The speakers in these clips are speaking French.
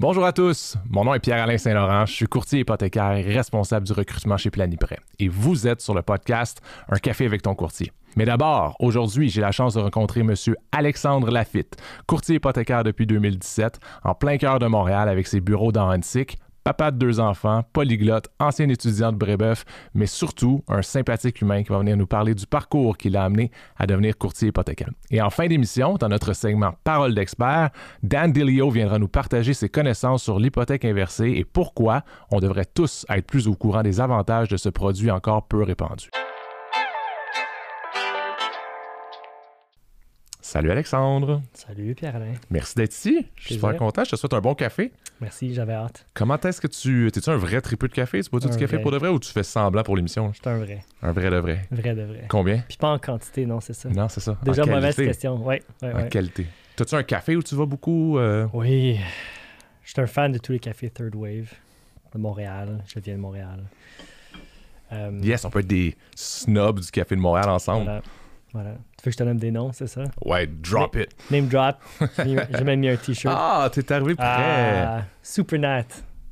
Bonjour à tous, mon nom est Pierre-Alain Saint-Laurent, je suis courtier hypothécaire et responsable du recrutement chez Planiprêt. Et vous êtes sur le podcast Un café avec ton courtier. Mais d'abord, aujourd'hui, j'ai la chance de rencontrer M. Alexandre Lafitte, courtier hypothécaire depuis 2017, en plein cœur de Montréal avec ses bureaux dans Hansik, papa de deux enfants, polyglotte, ancien étudiant de Brébeuf, mais surtout un sympathique humain qui va venir nous parler du parcours qui l'a amené à devenir courtier hypothécaire. Et en fin d'émission, dans notre segment Parole d'expert, Dan Dilio viendra nous partager ses connaissances sur l'hypothèque inversée et pourquoi on devrait tous être plus au courant des avantages de ce produit encore peu répandu. Salut Alexandre. Salut Pierre-Alain. Merci d'être ici. Je suis super content. Je te souhaite un bon café. Merci, j'avais hâte. Comment est-ce que tu. T'es-tu un vrai tripeux de café? Tu bois du café pour de vrai ou tu fais semblant pour l'émission? Je suis un vrai. Un vrai de vrai. Vrai de vrai. Combien? Puis pas en quantité, non, c'est ça. Non, c'est ça. Déjà mauvaise question. Oui. Ouais, en qualité. T'as-tu un café où tu vas beaucoup? Euh? Oui. Je suis un fan de tous les cafés Third Wave de Montréal. Je viens de Montréal. Euh, yes, on peut être des snobs du café de Montréal ensemble. Voilà. Voilà. Tu veux que je te donne des noms, c'est ça? Ouais, drop it. Name drop. J'ai même mis un t-shirt. Ah, t'es arrivé prêt. Ah, Super Nat.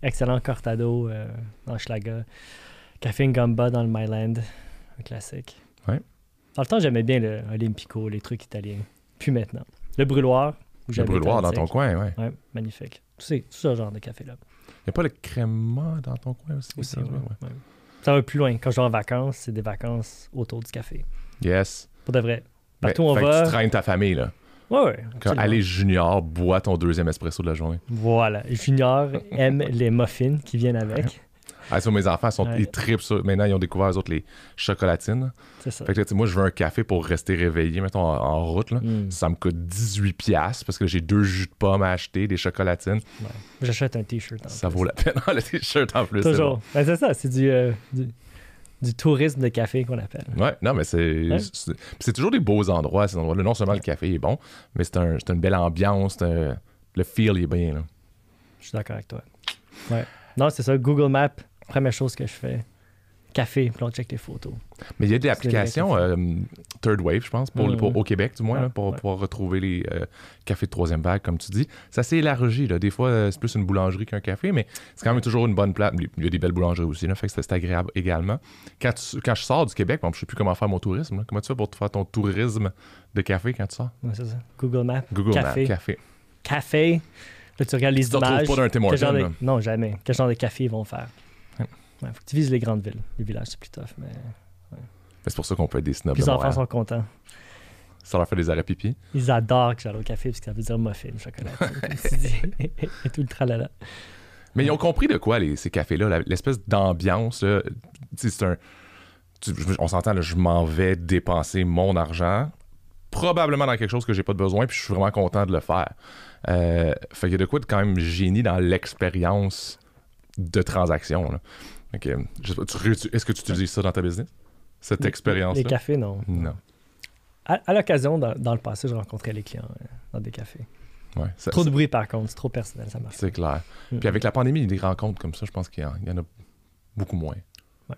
Excellent cortado euh, dans Schlaga. Café Gamba dans le Myland. Un classique. Ouais. Dans le temps, j'aimais bien le Olympico, les trucs italiens. Puis maintenant, le brûloir. Le brûloir dans ton coin, ouais. Ouais, magnifique. Tu tout ce genre de café-là. Il n'y a pas le créma dans ton coin aussi? aussi ça, ouais. ça va plus loin. Quand je vais en vacances, c'est des vacances autour du café. Yes. Pour de vrai. Partout où on va. tu traînes ta famille, là. Ouais, ouais. Quand allez Junior, bois ton deuxième espresso de la journée. Voilà. Junior aime les muffins qui viennent avec. Ah, ça, mes enfants, sont, ils tripent. Maintenant, ils ont découvert, eux autres, les chocolatines. C'est ça. Fait que, moi, je veux un café pour rester réveillé, mettons, en, route. Là. Hmm. Ça me coûte 18$ parce que j'ai deux jus de pomme à acheter, des chocolatines. Ouais. J'achète un T-shirt. Ça vaut la peine. le T-shirt en plus. Toujours. C'est ben, ça. C'est du, euh, du, du tourisme de café qu'on appelle. Ouais, non, mais c'est c'est toujours des beaux endroits, ces endroits-là. Non seulement le café est bon, mais c'est un, une belle ambiance. le feel est bien. Là. Je suis d'accord avec toi. Ouais. Non, c'est ça. Google Maps, première chose que je fais café, puis on check tes photos. Mais il y a des applications euh, Third Wave, je pense, pour, au Québec du moins, pour pouvoir retrouver les euh, cafés de troisième vague, comme tu dis. Ça s'est élargi. Là. Des fois, euh, c'est plus une boulangerie qu'un café, mais c'est quand même toujours une bonne place. Il y a des belles boulangeries aussi, là, fait que c'est agréable également. Quand, quand je sors du Québec, bon, je sais plus comment faire mon tourisme. Comment tu fais pour faire ton tourisme de café quand tu sors? c'est ça. Google Maps. Google café. Maps, café. Café. Là, tu regardes les tu images. pas d'un Non, jamais. Quel genre de café ils vont faire? Il faut que tu vises les grandes villes. Les villages, c'est plus tough, mais. C'est pour ça qu'on peut être des snobs. Les enfants sont contents. Ça leur fait des arrêts pipi? Ils adorent que j'aille au café parce que ça veut dire muffin, chocolat. et tout le tralala. Mais ils ont compris de quoi les, ces cafés-là, l'espèce d'ambiance. C'est un. on s'entend, je m'en vais dépenser mon argent, probablement dans quelque chose que j'ai pas de besoin, puis je suis vraiment content de le faire. Euh, fait qu'il y a de quoi de quand même génie dans l'expérience de transaction. Là. Est-ce que tu utilises ça dans ta business? Cette expérience-là? Les cafés, non. Non. À, l'occasion, dans, le passé, je rencontrais les clients euh, dans des cafés. Ouais, trop de bruit, par contre. C'est trop personnel, ça marche. C'est clair. Mm. Puis avec la pandémie, il y a des rencontres comme ça, je pense qu'il y, en a beaucoup moins. Ouais.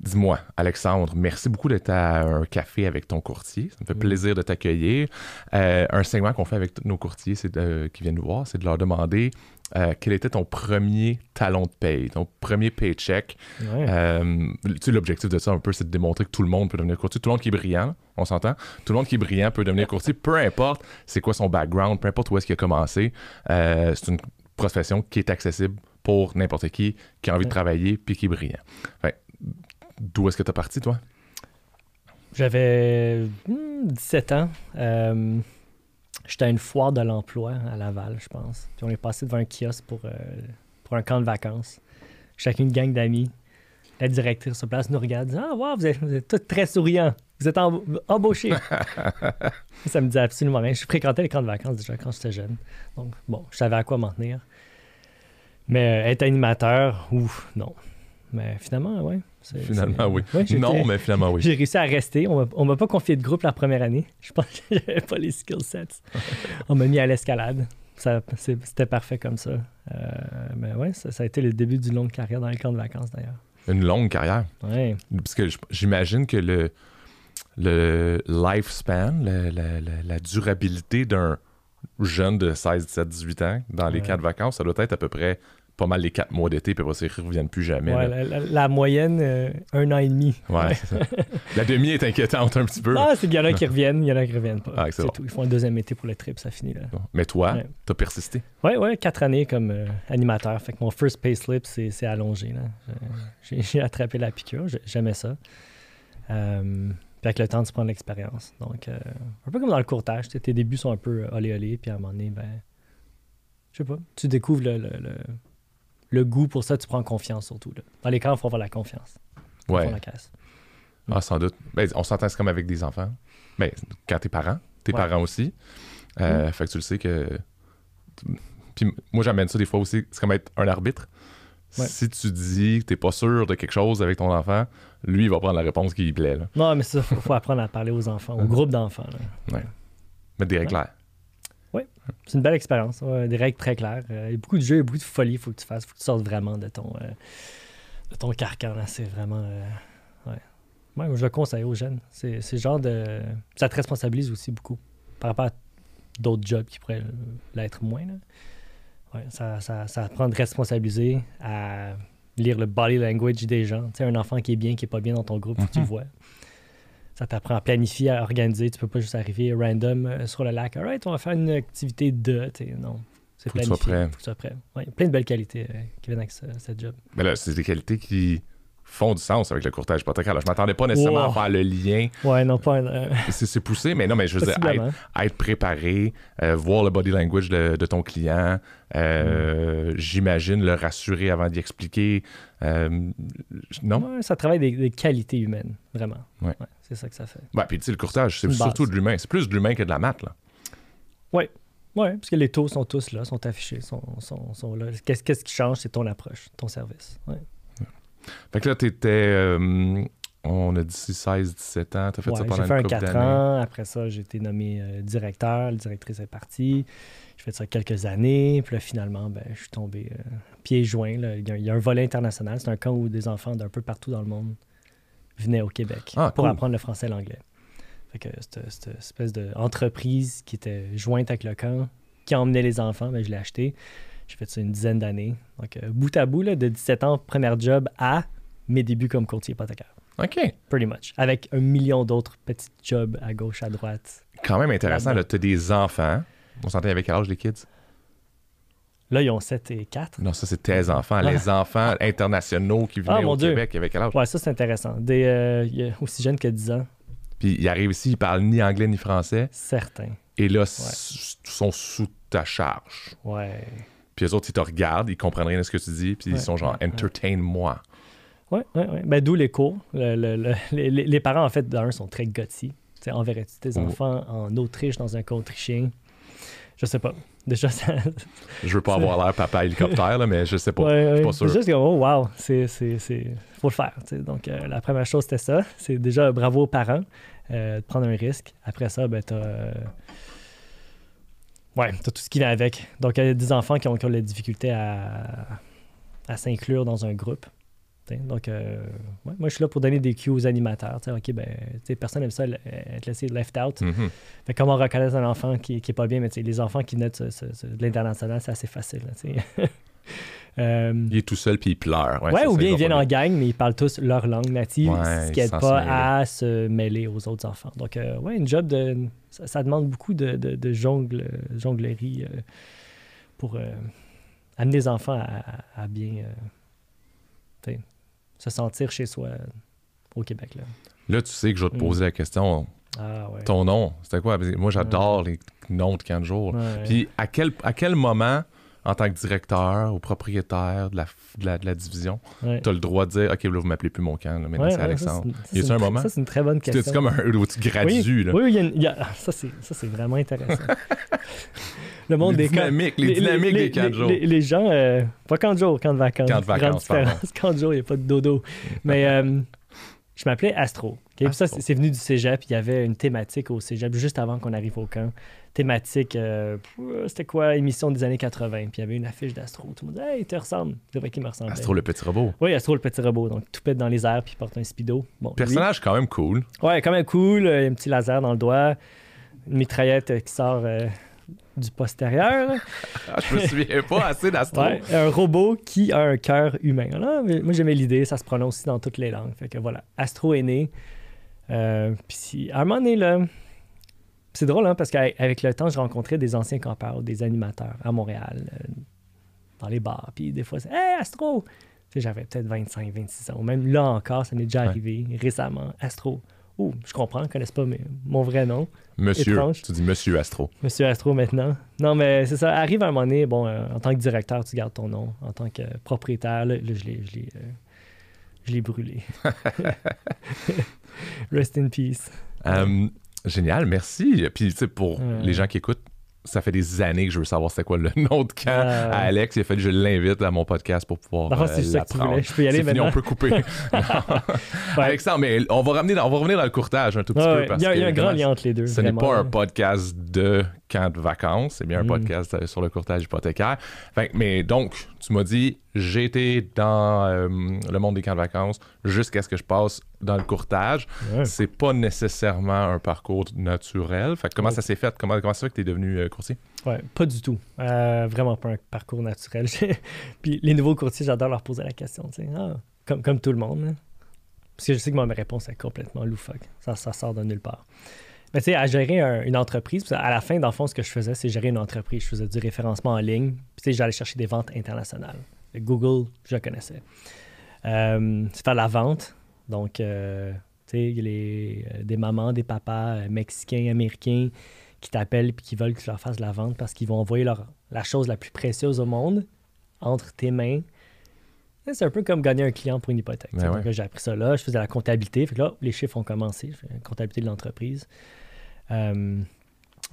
Dis-moi, Alexandre, merci beaucoup d'être à un café avec ton courtier. Ça me fait mm. plaisir de t'accueillir. Euh, un segment qu'on fait avec nos courtiers c'est qui viennent nous voir, c'est de leur demander euh, quel était ton premier talon de paye, ton premier paycheck? Euh, tu sais, l'objectif de ça, un peu, c'est de démontrer que tout le monde peut devenir courtier. Tout le monde qui est brillant, on s'entend. Tout le monde qui est brillant peut devenir courtier, peu importe c'est quoi son background, peu importe où est-ce qu'il a commencé. Euh, c'est une profession qui est accessible pour n'importe qui qui a envie de travailler puis qui est brillant. D'où est-ce que tu es parti, toi? J'avais 17 hmm, ans. J'étais à une foire de l'emploi à Laval, je pense. Puis on est passé devant un kiosque pour, euh, pour un camp de vacances. Chacune gang d'amis. La directrice sur place nous regarde dit Ah, wow, vous êtes, vous tous très souriants. Vous êtes embauchés. ça me dit absolument rien. Je fréquentais les camps de vacances déjà quand j'étais jeune. Donc, bon, je savais à quoi m'en tenir. Mais euh, être animateur, ouf, non. Mais finalement, ouais. Finalement, oui. non, mais finalement, oui. J'ai réussi à rester. On m'a pas confié de groupe la première année. Je pense que j'avais pas les skill sets. on m'a mis à l'escalade. C'était parfait comme ça. Euh, mais ouais, ça, a été le début d'une longue carrière dans les camps de vacances d'ailleurs. Une longue carrière? Oui. Parce que j'imagine que le, le lifespan, la, la durabilité d'un jeunes de 16, 17, 18 ans dans les Ouais. camps de vacances, ça doit être à peu près pas mal les quatre mois d'été, puis après ils ne reviennent plus jamais. Ouais, la, la- la moyenne, euh, un an et demi. Ouais, ça. La demi est inquiétante un petit peu. Ah, c'est qu'il y en a qui reviennent, il y en a qui reviennent pas. Ah, c'est bon. tout. Ils font un deuxième été pour le trip, ça finit là. Mais toi, Ouais. t'as persisté? Ouais, ouais, quatre années comme euh, animateur. Fait que mon first payslip, c'est c'est allongé. là. Je- J'ai attrapé la piqûre, j'ai- j'aimais ça. Euh, puis avec le temps, tu prends de l'expérience. Donc, euh, un peu comme dans le courtage, tes débuts sont un peu euh, olé olé, puis à un moment donné, ben, je sais pas, tu découvres le, le, le- le goût pour ça, tu prends confiance surtout. là. Dans les camps, il faut avoir la confiance. Ouais. la caisse. Ah, sans doute. Ben, on s'entend, c'est comme avec des enfants. Ben, quand t'es parent, tes Ouais. Mm. parents aussi. Euh, Fait que tu le sais que. Puis moi, j'amène ça des fois aussi. C'est comme être un arbitre. Ouais. Si tu dis que t'es pas sûr de quelque chose avec ton enfant, lui, il va prendre la réponse qui lui plaît. Là. Non, mais ça, faut, faut apprendre à parler aux enfants, au Mhm. groupe d'enfants. là. Mettre des règles claires. C'est une belle expérience. ouais, des règles très claires. Euh, il y a beaucoup de jeux, il beaucoup de folie qu'il faut que tu fasses. Il faut que tu sortes vraiment de ton, euh, de ton carcan. là. C'est vraiment. euh, ouais. Moi, je le conseille aux jeunes. C'est c'est le genre de. Ça te responsabilise aussi beaucoup par rapport à d'autres jobs qui pourraient l'être moins. là. Ouais, ça, ça, ça apprend de responsabiliser, à lire le body language des gens. Tu sais, un enfant qui est bien, qui est pas bien dans ton groupe, faut que tu le Mhm. vois. Ça t'apprend à planifier, à organiser. Tu peux pas juste arriver random euh, sur le lac. All right, on va faire une activité de. Non. C'est Faut que tu sois planifié. prêt. Faut que tu sois prêt. Ouais, plein de belles qualités euh, qui viennent avec ce, job. Mais là, c'est des qualités qui font du sens avec le courtage hypothécaire. Je m'attendais pas nécessairement Wow. à faire le lien. Ouais, non, pas euh, C'est poussé, mais non, mais je veux dire, être, préparé, euh, voir le body language de, de ton client, euh, j'imagine le rassurer avant d'y expliquer. Non? Ouais, ça travaille des, des qualités humaines, vraiment. Ouais. C'est ça que ça fait. Ouais, puis tu sais, le courtage, c'est surtout de l'humain. C'est plus de l'humain que de la maths, là. Ouais, parce que les taux sont tous là, sont affichés, sont, sont, sont là. Qu'est-ce qui change, c'est ton approche, ton service. Ouais. Fait que là, t'étais... euh, on a dit 16, 17 ans, t'as fait Ouais, ça pendant j'ai fait une un couple 4 d'années. ans. Après ça, j'ai été nommé euh, directeur. La directrice est partie. J'ai fait ça quelques années. Puis là, finalement, ben, je suis tombé euh, pieds joints. y il y a un volet international. C'est un camp où des enfants d'un peu partout dans le monde venaient au Québec Ah, pour cool. apprendre le français et l'anglais. Fait que cette, espèce d'entreprise qui était jointe avec le camp, qui emmenait les enfants, ben, je l'ai acheté. J'ai fait ça une dizaine d'années. Donc, euh, bout à bout, là, de 17 ans, premier job à mes débuts comme courtier hypothécaire. OK. Pretty much. Avec un million d'autres petits jobs à gauche, à droite. Quand même intéressant, là, t'as des enfants. On s'entend avec quel âge les kids? Là, ils ont 7 et 4. Non, ça, c'est tes enfants. Les enfants internationaux qui venaient Ah, au Dieu. Québec avec quel âge? Ouais, ça, c'est intéressant. Des, euh, aussi jeunes que 10 ans, Puis ils arrivent ici, ils parlent ni anglais ni français. certains. Et là, s- sont sous ta charge. Ouais. Puis les autres, ils te regardent, ils comprennent rien de ce que tu dis, puis Ouais, ils sont genre, ouais, entertain-moi. Ouais, ouais, ouais. Ben, d'où les cours. Le- le- le- les, parents, en fait, d'un, sont très sais, enverrais-tu tes Oh. enfants en Autriche, dans un autrichien? Je sais pas. Déjà, ça. Je veux pas avoir l'air papa hélicoptère, là, mais je sais pas. Ouais, je suis pas sûr. C'est juste que, oh, wow, c'est, faut le faire. Donc, euh, la première chose, c'était ça. C'est déjà bravo aux parents euh, de prendre un risque. Après ça, ben, t'as. euh, Ouais, t'as tout ce qui vient avec. Donc, il y a des enfants qui ont, qui ont la difficulté à, à s'inclure dans un groupe. Donc, euh, ouais, moi, je suis là pour donner des cues aux animateurs. tu sais. OK, ben, personne n'aime ça, le- être laissé left out. Mhm. Fait comment reconnaître un enfant qui, qui est pas bien, mais les enfants qui naissent de, l'international, c'est assez facile. là. Euh, Il est tout seul, puis il pleure. Ouais, Ouais, ça, ou bien il ils viennent en gang, mais ils parlent tous leur langue native, Ouais, ce qui aide sans pas mêler. à se mêler aux autres enfants. Donc, euh, ouais, une job de. Ça, ça demande beaucoup de, de, de jongle, jonglerie euh, pour euh, amener les enfants à, bien euh, se sentir chez soi euh, au Québec. Là. Là, tu sais que je vais te Mm. poser la question. Ah, ouais. Ton nom, c'était quoi? Moi, j'adore les noms de camp de jour. Ouais. Puis à quel, à quel moment, en tant que directeur ou propriétaire de la, de la, de la division, Ouais. tu as le droit de dire OK, là, vous m'appelez plus mon camp, là, maintenant Ouais, c'est ouais, Alexandre. ça, c'est c'est un moment? Ça, c'est une très bonne C'est question. comme un où tu gradues, oui, là. Oui, y a une- il y a- ah, ça, c'est, ça, c'est vraiment intéressant. Le monde les des camps- dynamiques, les, dynamiques les- des camps de jour. Les, les gens, euh, pas camp de jour, camp de vacances. Camp de vacances, Grande différence. Camp de jour, il n'y a pas de dodo. Mais euh, je m'appelais Astro. Ok? Puis ça, c'est, venu du cégep. Il y avait une thématique au cégep juste avant qu'on arrive au camp. Thématique, euh, pff, c'était quoi, émission des années 80. Puis il y avait une affiche d'Astro. Tout le monde disait, hey, il te ressemble. C'est vrai qu'il me ressemblait. Astro le petit robot. Oui, Astro, le petit robot. Donc, tout pète dans les airs, puis il porte un speedo. Bon, lui- Personnage quand même cool. Ouais, quand même cool. euh, un petit laser dans le doigt. Une mitraillette euh, qui sort euh, du postérieur. Ah, je me souviens pas assez d'astro. Ouais, un robot qui a un cœur humain. Moi, j'aimais l'idée, ça se prononce aussi dans toutes les langues. Fait que voilà, Astro est né. Euh, puis à un moment donné, là, c'est drôle, hein, parce qu'avec le temps, je rencontrais des anciens campeurs, des animateurs à Montréal, euh, dans les bars. Puis des fois, c'est Hey, Astro! Tu sais, j'avais peut-être 25, 26 ans. Même là encore, ça m'est déjà Ouais. arrivé récemment. Astro. Oh, je comprends, ils ne connaissent pas mes- mon vrai nom. Monsieur, Étrange. tu dis Monsieur Astro. Monsieur Astro maintenant. Non, mais c'est ça. Arrive un moment donné, bon, euh, en tant que directeur, tu gardes ton nom. En tant que propriétaire, là, là, je l'ai, je l'ai brûlé. Rest in peace. Euh, génial, merci. Puis, tu sais, pour les gens qui écoutent, ça fait des années que je veux savoir c'était quoi le nom de camp à Alex. Il a fallu que je l'invite à mon podcast pour pouvoir Non, euh, c'est l'apprendre. Je peux y aller C'est fini, maintenant. on peut couper. Ouais. Alexandre, mais on va, ramener dans- on va revenir dans le courtage un tout petit Ouais, peu. Parce il, y a, il y a un grand lien entre les deux. Ce n'est pas un podcast de camp de vacances, c'est bien un Mm. podcast euh, sur le courtage hypothécaire. Fait mais donc, tu m'as dit, j'ai été dans euh, le monde des camps de vacances jusqu'à ce que je passe dans le courtage. Ouais. C'est pas nécessairement un parcours naturel. Fait que comment ça s'est fait? Comment, comment ça fait que tu es devenu euh, courtier? Ouais, pas du tout. Euh, vraiment pas un parcours naturel. Puis les nouveaux courtiers, j'adore leur poser la question. Ah, comme, comme tout le monde. là. Parce que je sais que ma réponse est complètement loufoque. Ça, ça sort de nulle part. Mais tu sais, à gérer un- une entreprise, à la fin, dans le fond, ce que je faisais, c'est gérer une entreprise. Je faisais du référencement en ligne. Puis tu sais, j'allais chercher des ventes internationales. Google, je connaissais. Euh, c'est faire la vente. Donc, euh, tu sais, les, euh, des mamans, des papas euh, mexicains, américains qui t'appellent puis qui veulent que tu leur fasses la vente parce qu'ils vont envoyer leur, la chose la plus précieuse au monde entre tes mains. C'est un peu comme gagner un client pour une hypothèque. Ben ouais. J'ai appris ça là. Je faisais la comptabilité. Fait que là, les chiffres ont commencé. La comptabilité de l'entreprise. Euh,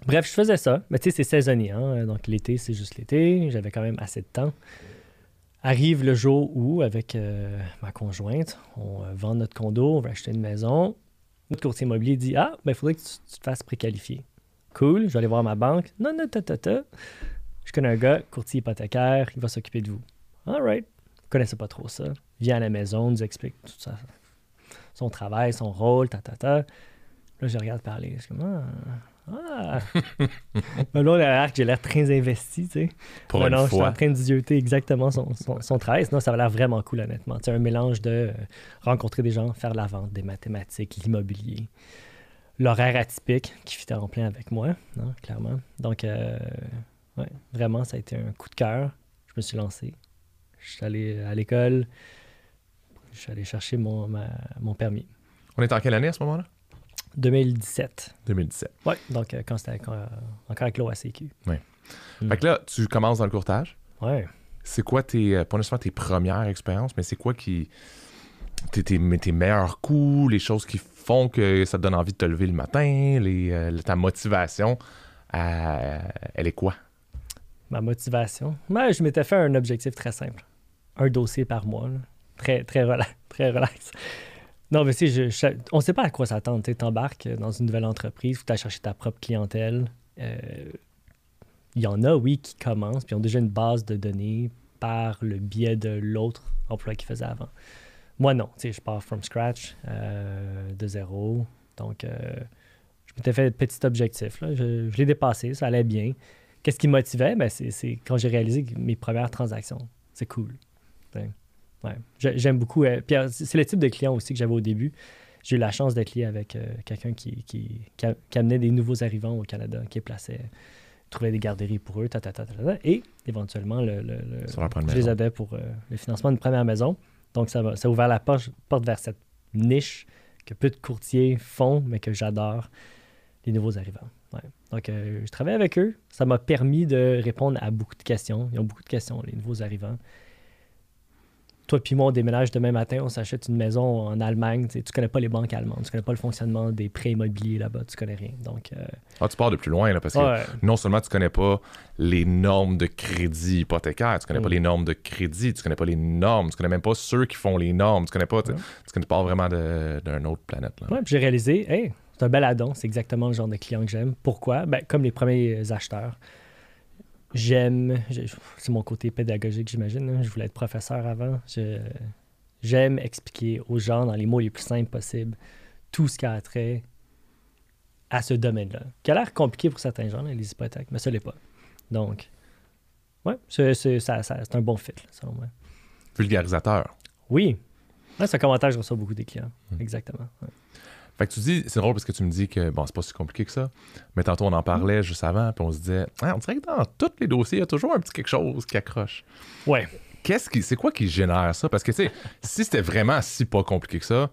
bref, je faisais ça. Mais tu sais, c'est saisonnier. hein. Donc, l'été, c'est juste l'été. J'avais quand même assez de temps. Arrive le jour où, avec euh, ma conjointe, on euh, vend notre condo, on va acheter une maison. Notre courtier immobilier dit Ah, ben, il faudrait que tu, tu te fasses préqualifier. Cool, je vais aller voir ma banque. Non, non, ta, ta, ta. Je connais un gars, courtier hypothécaire, il va s'occuper de vous. All right. Je connaissais pas trop ça. Viens à la maison, nous explique tout ça. Son travail, son rôle, ta, ta, ta. Là, je regarde parler. Je suis comme Ah. ah. Mais là, on a l'air que j'ai l'air très investi, tu sais. Pour Ouais, une non, je suis en train de zioter exactement son, son, son travail. Sinon, ça va l'air vraiment cool, honnêtement. C'est un mélange de euh, rencontrer des gens, faire de la vente, des mathématiques, l'immobilier, l'horaire atypique qui fitait en plein avec moi, hein, clairement. Donc, euh, ouais, vraiment, ça a été un coup de cœur. Je me suis lancé. Je suis allé à l'école. Je suis allé chercher mon, ma- mon permis. On est en quelle année à ce moment-là? 2017. 2017. Ouais, donc euh, quand c'était encore, encore avec l'OACQ. Mm. Fait que là, tu commences dans le courtage. Ouais. C'est quoi tes, euh, pas nécessairement tes premières expériences, mais c'est quoi qui. Tes, tes, meilleurs coups, les choses qui font que ça te donne envie de te lever le matin, les, euh, ta motivation, euh, elle est quoi? Ma motivation? Ben, je m'étais fait un objectif très simple. Un dossier par mois. Très, très, rela- très relax. Non, mais sais, je- on ne sait pas à quoi s'attendre. Tu embarques dans une nouvelle entreprise, tu as chercher ta propre clientèle. Euh, Il y en a, oui, qui commencent, puis ont déjà une base de données par le biais de l'autre emploi qu'ils faisaient avant. Moi, non. Je pars from scratch, euh, de zéro. Donc, euh, je m'étais fait un petit objectif. là. Je, je l'ai dépassé, ça allait bien. Qu'est-ce qui me motivait? Ben, c'est, quand j'ai réalisé mes premières transactions. C'est cool. Ouais. Ouais. J'ai- J'aime beaucoup. euh, puis, euh, c'est le type de client aussi que j'avais au début. J'ai eu la chance d'être lié avec euh, quelqu'un qui, qui, qui a- qui amenait des nouveaux arrivants au Canada, qui les plaçait, trouvait des garderies pour eux, ta, ta, et éventuellement, le, je les aidais pour euh, le financement d'une première maison. Donc, ça, va, ça a ouvert la porte, porte vers cette niche que peu de courtiers font, mais que j'adore, les nouveaux arrivants. Ouais. Donc, je travaille avec eux. Ça m'a permis de répondre à beaucoup de questions. Ils ont beaucoup de questions, les nouveaux arrivants. Toi puis moi, on déménage demain matin, on s'achète une maison en Allemagne. Tu ne connais pas les banques allemandes, tu connais pas le fonctionnement des prêts immobiliers là-bas, tu connais rien. Donc, euh, Ah, tu pars de plus loin, là, parce que ouais, non seulement tu connais pas les normes de crédit hypothécaire, tu connais pas Mm. les normes de crédit, tu connais pas les normes, tu connais même pas ceux qui font les normes, tu connais pas, tu, tu connais pas vraiment d'une autre planète. Là. Ouais, puis j'ai réalisé, hey, c'est un bel addon, c'est exactement le genre de client que j'aime. Pourquoi? Ben, comme les premiers acheteurs, j'aime, j'ai- c'est mon côté pédagogique, j'imagine. hein. Je voulais être professeur avant. J'aime expliquer aux gens, dans les mots les plus simples possibles, tout ce qui a trait à ce domaine-là, qui a l'air compliqué pour certains gens, les hypothèques, mais ça l'est pas. Donc, ouais, c'est, un bon fit, selon moi. Vulgarisateur. Oui. C'est un commentaire que je reçois beaucoup des clients. Hmm. Exactement. ouais. Fait que tu dis, c'est drôle parce que tu me dis que bon, c'est pas si compliqué que ça, mais tantôt on en parlait juste avant, puis on se disait, Ah, on dirait que dans tous les dossiers, il y a toujours un petit quelque chose qui accroche. Ouais. Qu'est-ce qui, c'est quoi qui génère ça? Parce que, tu sais, si c'était vraiment si pas compliqué que ça,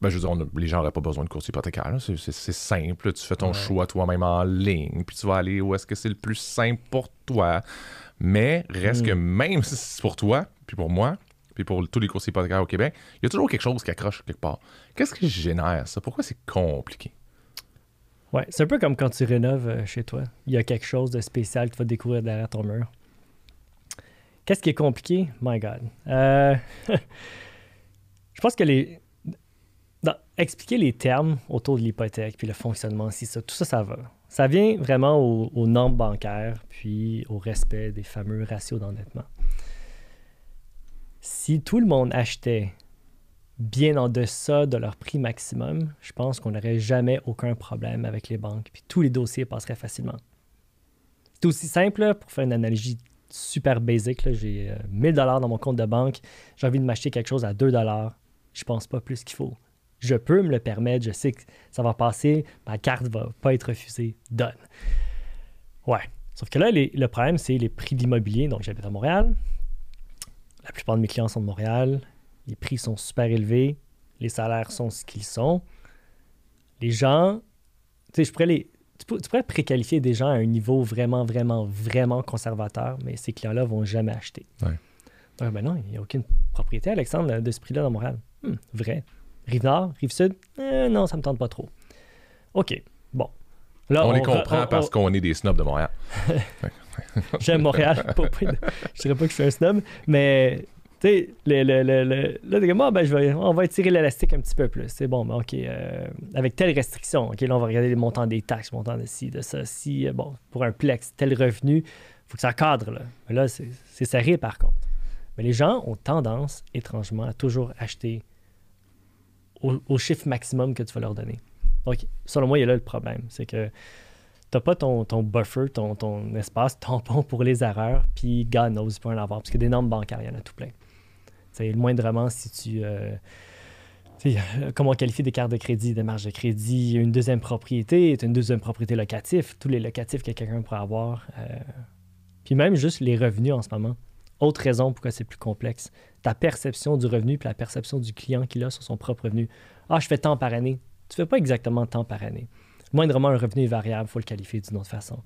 ben, je veux dire, on les gens n'auraient pas besoin de courtier hypothécaire. C'est, simple. Tu fais ton Ouais. choix toi-même en ligne, puis tu vas aller où est-ce que c'est le plus simple pour toi. Mais reste Mm. que même si c'est pour toi, puis pour moi, puis pour tous les courtiers hypothécaires au Québec, il y a toujours quelque chose qui accroche quelque part. Qu'est-ce qui génère ça? Pourquoi c'est compliqué? Ouais, c'est un peu comme quand tu rénoves euh, chez toi. Il y a quelque chose de spécial que tu vas découvrir derrière ton mur. Qu'est-ce qui est compliqué? My God. Euh, je pense que les. expliquer les termes autour de l'hypothèque, puis le fonctionnement, si ça, tout ça, ça va. Ça vient vraiment aux, aux normes bancaires, puis au respect des fameux ratios d'endettement. Si tout le monde achetait bien en deçà de leur prix maximum, je pense qu'on n'aurait jamais aucun problème avec les banques, puis tous les dossiers passeraient facilement. C'est aussi simple, pour faire une analogie super basique, là, j'ai euh, 1000 dollars dans mon compte de banque, j'ai envie de m'acheter quelque chose à 2 dollars, je pense pas plus qu'il faut. Je peux me le permettre, je sais que ça va passer, ma carte va pas être refusée, donne. Ouais. Sauf que là, le problème, c'est les prix de l'immobilier. Donc, j'habite à Montréal. La plupart de mes clients sont de Montréal. Les prix sont super élevés. Les salaires sont ce qu'ils sont. Les gens, tu sais, je pourrais les. Tu pour- tu pourrais préqualifier des gens à un niveau vraiment, vraiment, vraiment conservateur, mais ces clients-là vont jamais acheter. Ouais. Donc, ben non, il n'y a aucune propriété, Alexandre, de ce prix-là dans Montréal. Hmm, vrai. Rive-Nord, Rive-Sud, Euh, non, ça me tente pas trop. OK, bon. Là, on les re- comprend on- parce on- qu'on est des snobs de Montréal. J'aime Montréal. je dirais pas que je suis un snob, mais tu sais, le, le, le, là, t'es Ah, ben, je vais, on va étirer l'élastique un petit peu plus. C'est bon, ben, OK, euh, avec telle restriction, OK, là, on va regarder les montants des taxes, montants de ci, de ça. Si, euh, bon, pour un plex, tel revenu, faut que ça cadre, là. Mais là, c'est c'est serré, par contre. Mais les gens ont tendance, étrangement, à toujours acheter au, au chiffre maximum que tu vas leur donner. Donc, selon moi, il y a là le problème. C'est que t'as pas ton, ton buffer, ton, ton espace tampon pour les erreurs, puis God knows, il peut en avoir. Parce que des normes bancaires, il y en a tout plein. C'est le moindrement si tu. euh, euh, comment qualifier des cartes de crédit, des marges de crédit, une deuxième propriété, une deuxième propriété locatif, tous les locatifs que quelqu'un pourrait avoir. euh, puis même juste les revenus en ce moment. Autre raison pourquoi c'est plus complexe. Ta perception du revenu puis la perception du client qu'il a sur son propre revenu. Ah, je fais tant par année. Tu fais pas exactement tant par année. Moindrement, un revenu variable, il faut le qualifier d'une autre façon.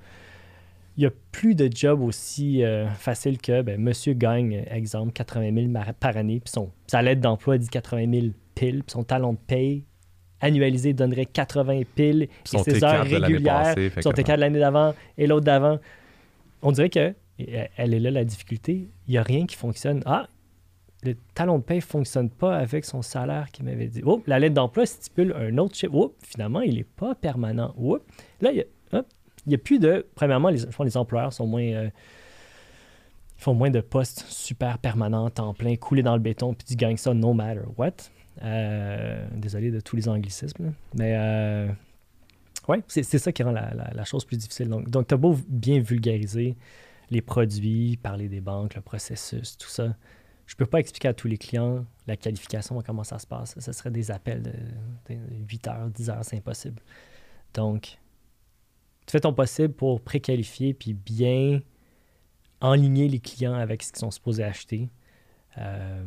Il n'y a plus de job aussi euh, facile que ben, monsieur gagne, exemple, 80 000 mar- par année, puis son, sa lettre d'emploi dit 80 000 piles, puis son talon de paye annualisé donnerait 80 piles, et ses heures T4 de l'année régulières, passée, son T4 de l'année d'avant et l'autre d'avant. On dirait que elle est là la difficulté. Il n'y a rien qui fonctionne. Ah, le talon de paie ne fonctionne pas avec son salaire qu'il m'avait dit. Oh, la lettre d'emploi stipule un autre chiffre. Oh, finalement, il n'est pas permanent. Oh, là, il n'y a plus de. Premièrement, les, les employeurs sont moins. euh, font moins de postes super permanents, temps plein, coulés dans le béton, puis tu gagnes ça no matter what. Euh, désolé de tous les anglicismes, mais euh, ouais, c'est ça qui rend la chose plus difficile. Donc, donc tu as beau bien vulgariser les produits, parler des banques, le processus, tout ça. Je peux pas expliquer à tous les clients la qualification, comment ça se passe. Ce serait des appels de, de 8 heures, 10 heures, c'est impossible. Donc, tu fais ton possible pour préqualifier puis bien enligner les clients avec ce qu'ils sont supposés acheter. Euh,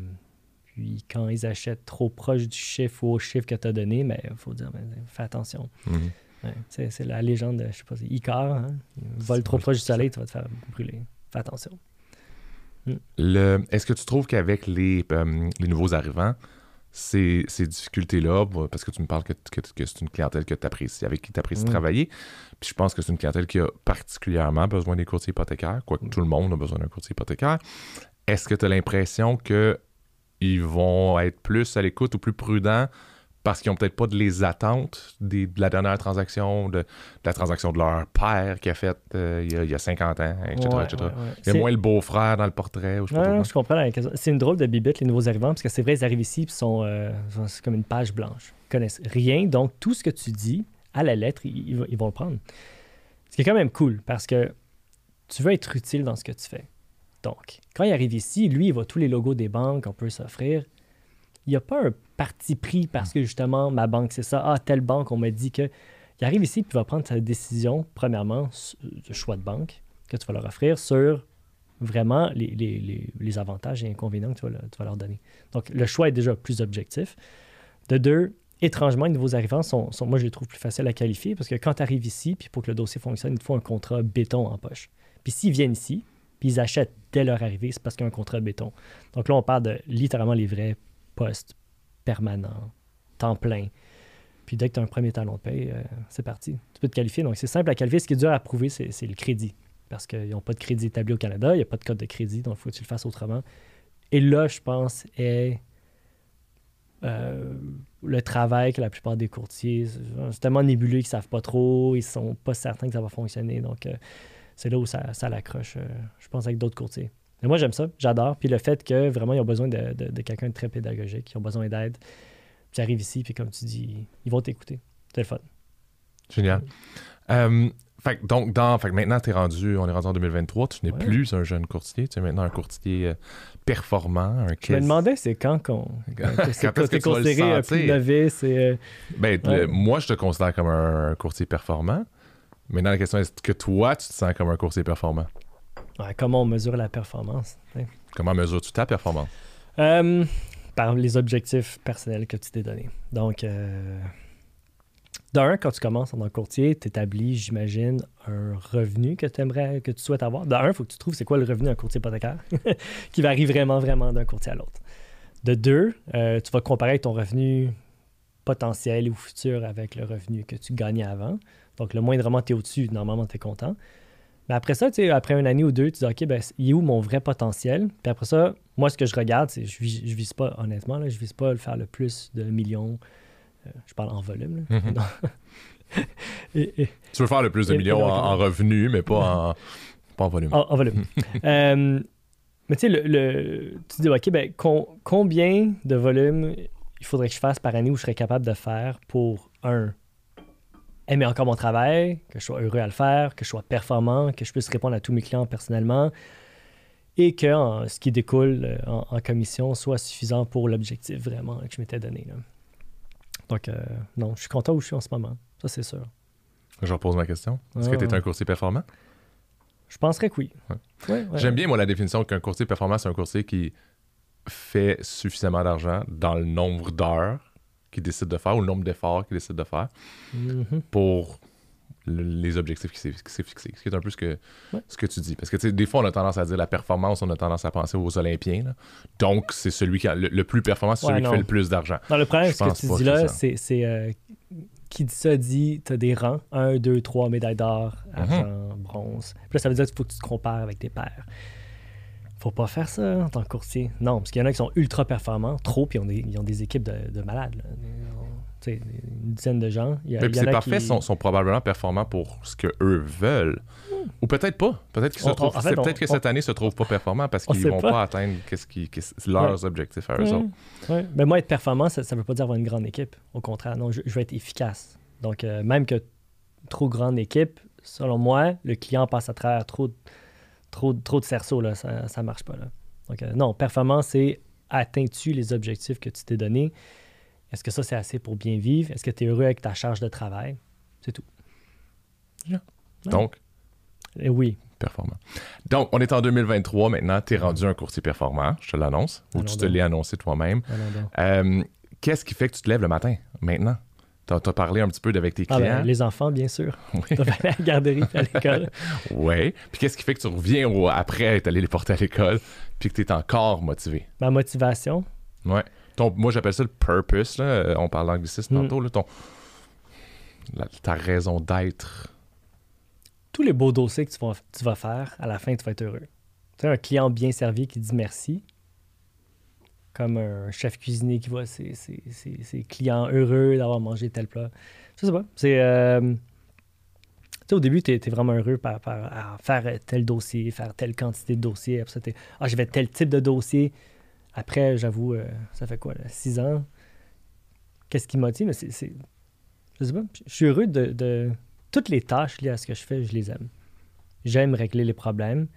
puis quand ils achètent trop proche du chiffre ou au chiffre que tu as donné, il faut dire, ben, fais attention. Mhm. Ouais, c'est, la légende, de, je sais pas, c'est Icar. Hein? Vole trop proche du soleil, tu vas te faire brûler. Fais attention. Le- Est-ce que tu trouves qu'avec les, euh, les nouveaux arrivants, ces, ces difficultés-là, bah, parce que tu me parles que, que- que c'est une clientèle que tu apprécies, avec qui tu apprécies Mm. travailler, puis je pense que c'est une clientèle qui a particulièrement besoin des courtiers hypothécaires, quoique Mm. tout le monde a besoin d'un courtier hypothécaire. Est-ce que tu as l'impression qu'ils vont être plus à l'écoute ou plus prudents parce qu'ils n'ont peut-être pas de les attentes des- de la dernière transaction, de, de la transaction de leur père qui a fait euh, il, y a, il y a 50 ans, etc. Ouais, etc. ouais, ouais. Il y a C'est- moins le beau-frère dans le portrait. Ou je non, je comprends. C'est une drôle de bibite, les nouveaux arrivants, parce que c'est vrai, ils arrivent ici, puis sont, euh, c'est comme une page blanche. Ils connaissent rien. Donc, tout ce que tu dis à la lettre, ils, ils vont- ils vont le prendre. Ce qui est quand même cool parce que tu veux être utile dans ce que tu fais. Donc, quand il arrive ici, lui, il voit tous les logos des banques qu'on peut s'offrir. Il n'y a pas un parti pris parce que justement, ma banque, c'est ça. Ah, telle banque, on m'a dit que. Il arrive ici, puis il va prendre sa décision, premièrement, sur le choix de banque que tu vas leur offrir sur vraiment les, les- les- les avantages et inconvénients que tu vas, le- tu vas leur donner. Donc, le choix est déjà plus objectif. De deux, étrangement, les nouveaux arrivants sont, sont- moi, je les trouve plus faciles à qualifier parce que quand tu arrives ici, puis pour que le dossier fonctionne, il te faut un contrat béton en poche. Puis s'ils viennent ici, puis ils achètent dès leur arrivée, c'est parce qu'il y a un contrat béton. Donc là, on parle de littéralement les vrais postes permanents, temps plein. Puis dès que tu as un premier talon de paye, euh, c'est parti. Tu peux te qualifier. Donc c'est simple à qualifier. Ce qui est dur à prouver, c'est le crédit. Parce qu'ils n'ont pas de crédit établi au Canada, il n'y a pas de code de crédit, donc il faut que tu le fasses autrement. Et là, je pense, est euh, le travail que la plupart des courtiers, c'est tellement nébuleux qu'ils ne savent pas trop, ils sont pas certains que ça va fonctionner. Donc, euh, c'est là où ça, l'accroche, je pense, avec d'autres courtiers. Mais moi, j'aime ça, j'adore. Puis le fait que vraiment, ils ont besoin de, de- de quelqu'un de très pédagogique, ils ont besoin d'aide. Puis arrives ici, puis comme tu dis, ils vont t'écouter. C'est le fun. Génial. Euh, fait, donc, dans, fait maintenant, t'es rendu, on est rendu en 2023, tu n'es Ouais. plus un jeune courtier, tu es maintenant un courtier euh, performant, un Je me demandais, c'est quand qu'on. Quand que est-ce que tu le considéré un plus novice et. euh, Ben, Ouais. le- moi, je te considère comme un, courtier performant. Maintenant, la question est, est-ce que toi, tu te sens comme un courtier performant? Ouais, comment on mesure la performance? Comment mesures-tu ta performance? Euh, par les objectifs personnels que tu t'es donnés. Donc, euh, d'un, quand tu commences en tant que courtier, tu établis, j'imagine, un revenu que tu aimerais, que tu souhaites avoir. D'un, il faut que tu trouves c'est quoi le revenu d'un courtier hypothécaire qui varie vraiment, vraiment d'un courtier à l'autre. De deux, euh, tu vas comparer ton revenu potentiel ou futur avec le revenu que tu gagnais avant. Donc, le moindrement tu es au-dessus, normalement, tu es content. Mais après ça, tu sais, après une année ou deux, tu dis, OK, ben, il est où mon vrai potentiel? Puis après ça, moi, ce que je regarde, c'est, je vis, je vise pas, honnêtement, là, je vise pas le faire le plus de millions. Euh, je parle en volume. là. Mhm. Non. Et- et- Tu veux faire le plus de Et- millions en, en revenus, mais pas en, pas en volume. en, en volume. Euh, mais tu sais, le, le- tu dis, OK, ben, com- combien de volume il faudrait que je fasse par année où je serais capable de faire pour, un, aimer encore mon travail, que je sois heureux à le faire, que je sois performant, que je puisse répondre à tous mes clients personnellement et que en- ce qui découle euh, en, en commission soit suffisant pour l'objectif vraiment que je m'étais donné. là. Donc, euh, non, je suis content où je suis en ce moment. Ça, c'est sûr. Je repose ma question. Est-ce que Ah. tu es un courtier performant? Je penserais que oui. Ouais. Ouais, ouais. J'aime bien, moi, la définition qu'un courtier performant, c'est un courtier qui fait suffisamment d'argent dans le nombre d'heures qu'il décide de faire ou le nombre d'efforts qu'il décide de faire Mhm. pour le- les objectifs qu'il s'est fixés. Ce qui est un peu ce que, Ouais. ce que tu dis. Parce que des fois, on a tendance à dire la performance, on a tendance à penser aux Olympiens. là. Donc, c'est celui qui a le, le plus performant, c'est Ouais, celui qui fait le plus d'argent. Non, le problème, ce que tu dis là, c'est euh, qui dit ça dit, tu as des rangs 1, 2, 3 médailles d'or, Mhm. argent, bronze. Puis là, ça veut dire qu'il faut que tu te compares avec tes pairs. Faut pas faire ça en tant que courtier. Non, parce qu'il y en a qui sont ultra performants, trop, puis ils ont des, ils équipes de, de malades. là. Ils une dizaine de gens. Il y a, Mais c'est parfait, qui- sont, sont probablement performants pour ce que eux veulent. Ou peut-être pas. Peut-être qu'ils se On- on- trouvent. en fait, c'est on- peut-être que on- cette année se trouvent pas performants parce On qu'ils vont pas. pas, atteindre qu'est-ce qui, leurs objectifs à eux Ouais, autres. ouais. Mais moi, être performant, ça ne veut pas dire avoir une grande équipe. Au contraire, non, je, je veux être efficace. Donc, euh, même que trop grande équipe, selon moi, le client passe à travers trop, de- trop, de- trop de cerceaux, là, ça ne marche pas. Là. Donc, euh, non, performance, c'est atteins-tu les objectifs que tu t'es donnés? Est-ce que ça, c'est assez pour bien vivre? Est-ce que tu es heureux avec ta charge de travail? C'est tout. Ouais. Donc, Et oui, performant. Donc, on est en 2023 maintenant. Tu es rendu un courtier performant, je te l'annonce, ou tu te l'es annoncé toi-même. Euh, Qu'est-ce qui fait que tu te lèves le matin, maintenant? Tu as, parlé un petit peu avec tes Ah, ben, clients? les enfants, bien sûr. Oui. Aller à la garderie puis à l'école. Ouais. Puis qu'est-ce qui fait que tu reviens au- après être allé les porter à l'école, puis que tu es encore motivé? Ma motivation, Ouais. Ton- moi, j'appelle ça le purpose. Là. Euh, On parle d'anglicisme Mm. tantôt. Là, ton, la- ta raison d'être. tous les beaux dossiers que tu vas, tu vas faire, à la fin, tu vas être heureux. Tu sais, un client bien servi qui dit merci, comme un chef cuisinier qui voit ses, ses- ses- clients heureux d'avoir mangé tel plat. Je sais pas. C'est. euh, au début, tu es, vraiment heureux par, par- à faire tel dossier, faire telle quantité de dossiers. Après ah, j'avais tel type de dossier. Après, j'avoue, euh, ça fait quoi, six ans? Qu'est-ce qui me motive? Mais c'est- je sais pas, je suis heureux de, de- Toutes les tâches liées à ce que je fais, je les aime. J'aime régler les problèmes.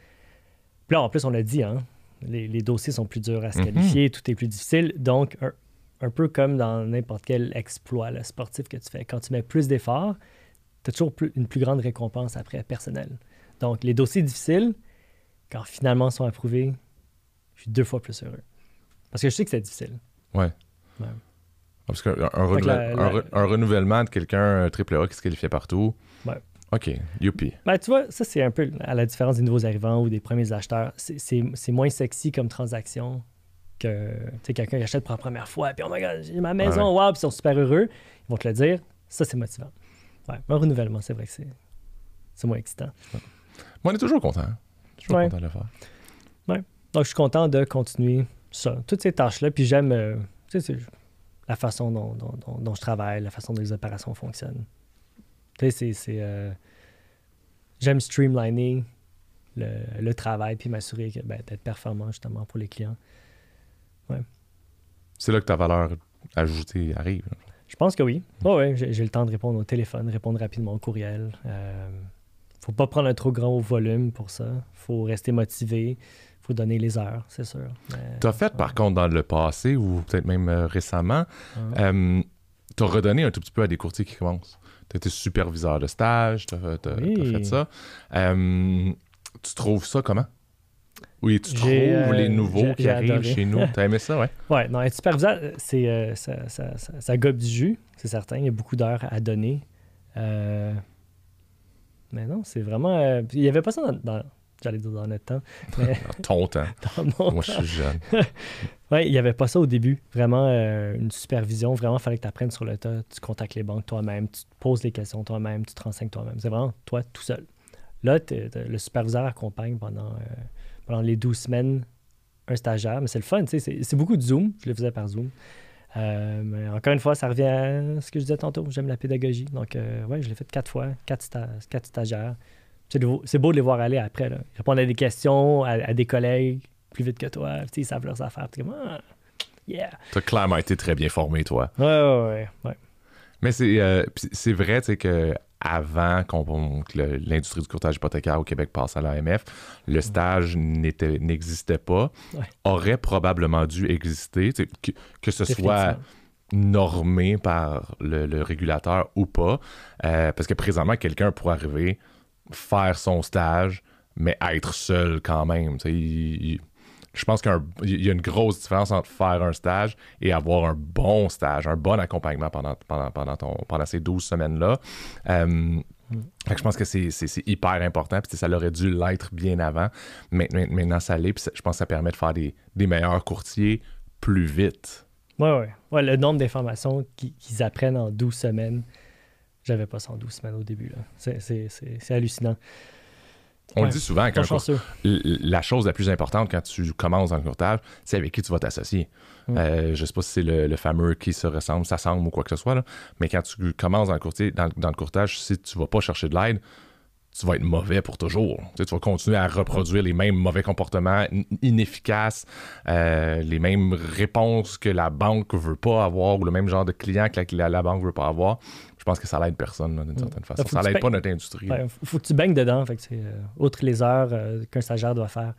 Puis là, en plus, on l'a dit, hein, les, les dossiers sont plus durs à se Mhm. qualifier, tout est plus difficile. Donc, un, un peu comme dans n'importe quel exploit là, sportif que tu fais, quand tu mets plus d'efforts, tu as toujours plus- une plus grande récompense après, personnelle. Donc, les dossiers difficiles, quand finalement sont approuvés, je suis deux fois plus heureux. Parce que je sais que c'est difficile. Ouais. Ouais. Parce qu'un un, un un renouvellement de quelqu'un un triple A qui se qualifiait partout. Ouais. OK, youpi. Ben, tu vois, ça, c'est un peu à la différence des nouveaux arrivants ou des premiers acheteurs. C'est- moins sexy comme transaction que quelqu'un qui achète pour la première fois, puis oh my god, j'ai ma maison, wow, puis ils sont super heureux. Ils vont te le dire. Ça, c'est motivant. Ouais, un renouvellement, c'est vrai que c'est moins excitant. Moi, on est toujours content. Toujours Ouais. content de le faire. Donc, je suis content de continuer ça, toutes ces tâches-là, puis j'aime euh, la façon dont, dont- dont- dont je travaille, la façon dont les opérations fonctionnent. Tu sais, c'est- euh, j'aime streamliner le, le travail, puis m'assurer que, ben, d'être performant justement pour les clients. C'est là que ta valeur ajoutée arrive. Je pense que oui. Ouais, ouais, j'ai le temps de répondre au téléphone, répondre rapidement au courriel. Euh, faut pas prendre un trop grand volume pour ça. faut rester motivé. faut donner les heures, c'est sûr. Tu as fait, par contre, dans le passé ou peut-être même euh, récemment, Ouais. euh, tu as redonné un tout petit peu à des courtiers qui commencent. Tu été superviseur de stage, tu as, Oui. fait ça. Euh, tu trouves ça comment? Oui, tu trouves euh, les nouveaux qui arrivent adoré. chez nous? Tu as aimé ça, ouais? Ouais, non, être superviseur, euh, c'est, euh, ça, ça, ça, ça gobe du jus, c'est certain. Il y a beaucoup d'heures à donner. Euh, mais non, c'est vraiment. euh, il n'y avait pas ça dans, dans- j'allais dire dans notre temps, mais Dans ton temps. dans mon Moi, je suis jeune. Ouais, il n'y avait pas ça au début. Vraiment, euh, une supervision. Vraiment, il fallait que tu apprennes sur le tas. Tu contactes les banques toi-même, tu te poses les questions toi-même, tu te renseignes toi-même. C'est vraiment toi tout seul. Là, t'es- le superviseur accompagne pendant, euh, pendant les 12 semaines un stagiaire. Mais c'est le fun, tu sais. C'est beaucoup de Zoom. Je le faisais par Zoom. Euh, mais encore une fois, ça revient à ce que je disais tantôt. J'aime la pédagogie. Donc, euh, ouais, je l'ai fait quatre fois, quatre, sta- quatre stagiaires. C'est beau, de les voir aller après. Là. Ils répondent à des questions, à des collègues plus vite que toi. Tu sais, Ils savent leurs affaires. Puis Ah, yeah. Tu as clairement été très bien formé, toi. Ouais, ouais, ouais. ouais. Mais c'est euh, c'est vrai, tu sais, que avant qu'on- que le- l'industrie du courtage hypothécaire au Québec passe à l'AMF, le stage n'était- n'existait pas, Ouais. aurait probablement dû exister, que, que ce soit normé par le, le régulateur ou pas, Euh, parce que présentement, quelqu'un pourrait arriver, faire son stage, mais être seul quand même. il- il- je pense qu'il y a une grosse différence entre faire un stage et avoir un bon stage, un bon accompagnement pendant, ces 12 semaines-là. Euh, je pense que c'est, hyper important. Puis ça aurait dû l'être bien avant. Maintenant, ça l'est. Je pense que ça permet de faire des, meilleurs courtiers plus vite. Ouais, ouais. Ouais, le nombre d'informations qui- qu'ils apprennent en 12 semaines, j'avais pas ça en 12 semaines au début. c'est hallucinant. On Ouais. le dit souvent l- la chose la plus importante quand tu commences dans le courtage, c'est avec qui tu vas t'associer. Mm. Euh, je sais pas si c'est le, le fameux qui se ressemble, s'assemble ou quoi que ce soit, là, mais quand tu commences dans le, courtier, dans, dans le courtage, si tu vas pas chercher de l'aide, tu vas être mauvais pour toujours. Tu, sais, tu vas continuer à reproduire les mêmes mauvais comportements in- inefficaces, euh, les mêmes réponses que la banque veut pas avoir ou le même genre de client que la, la- la banque veut pas avoir. Je pense que ça l'aide personne d'une certaine façon. Faut Ça l'aide pas notre industrie. là. Ouais, faut, que tu baignes dedans. Fait que euh, outre les heures euh, qu'un stagiaire doit faire,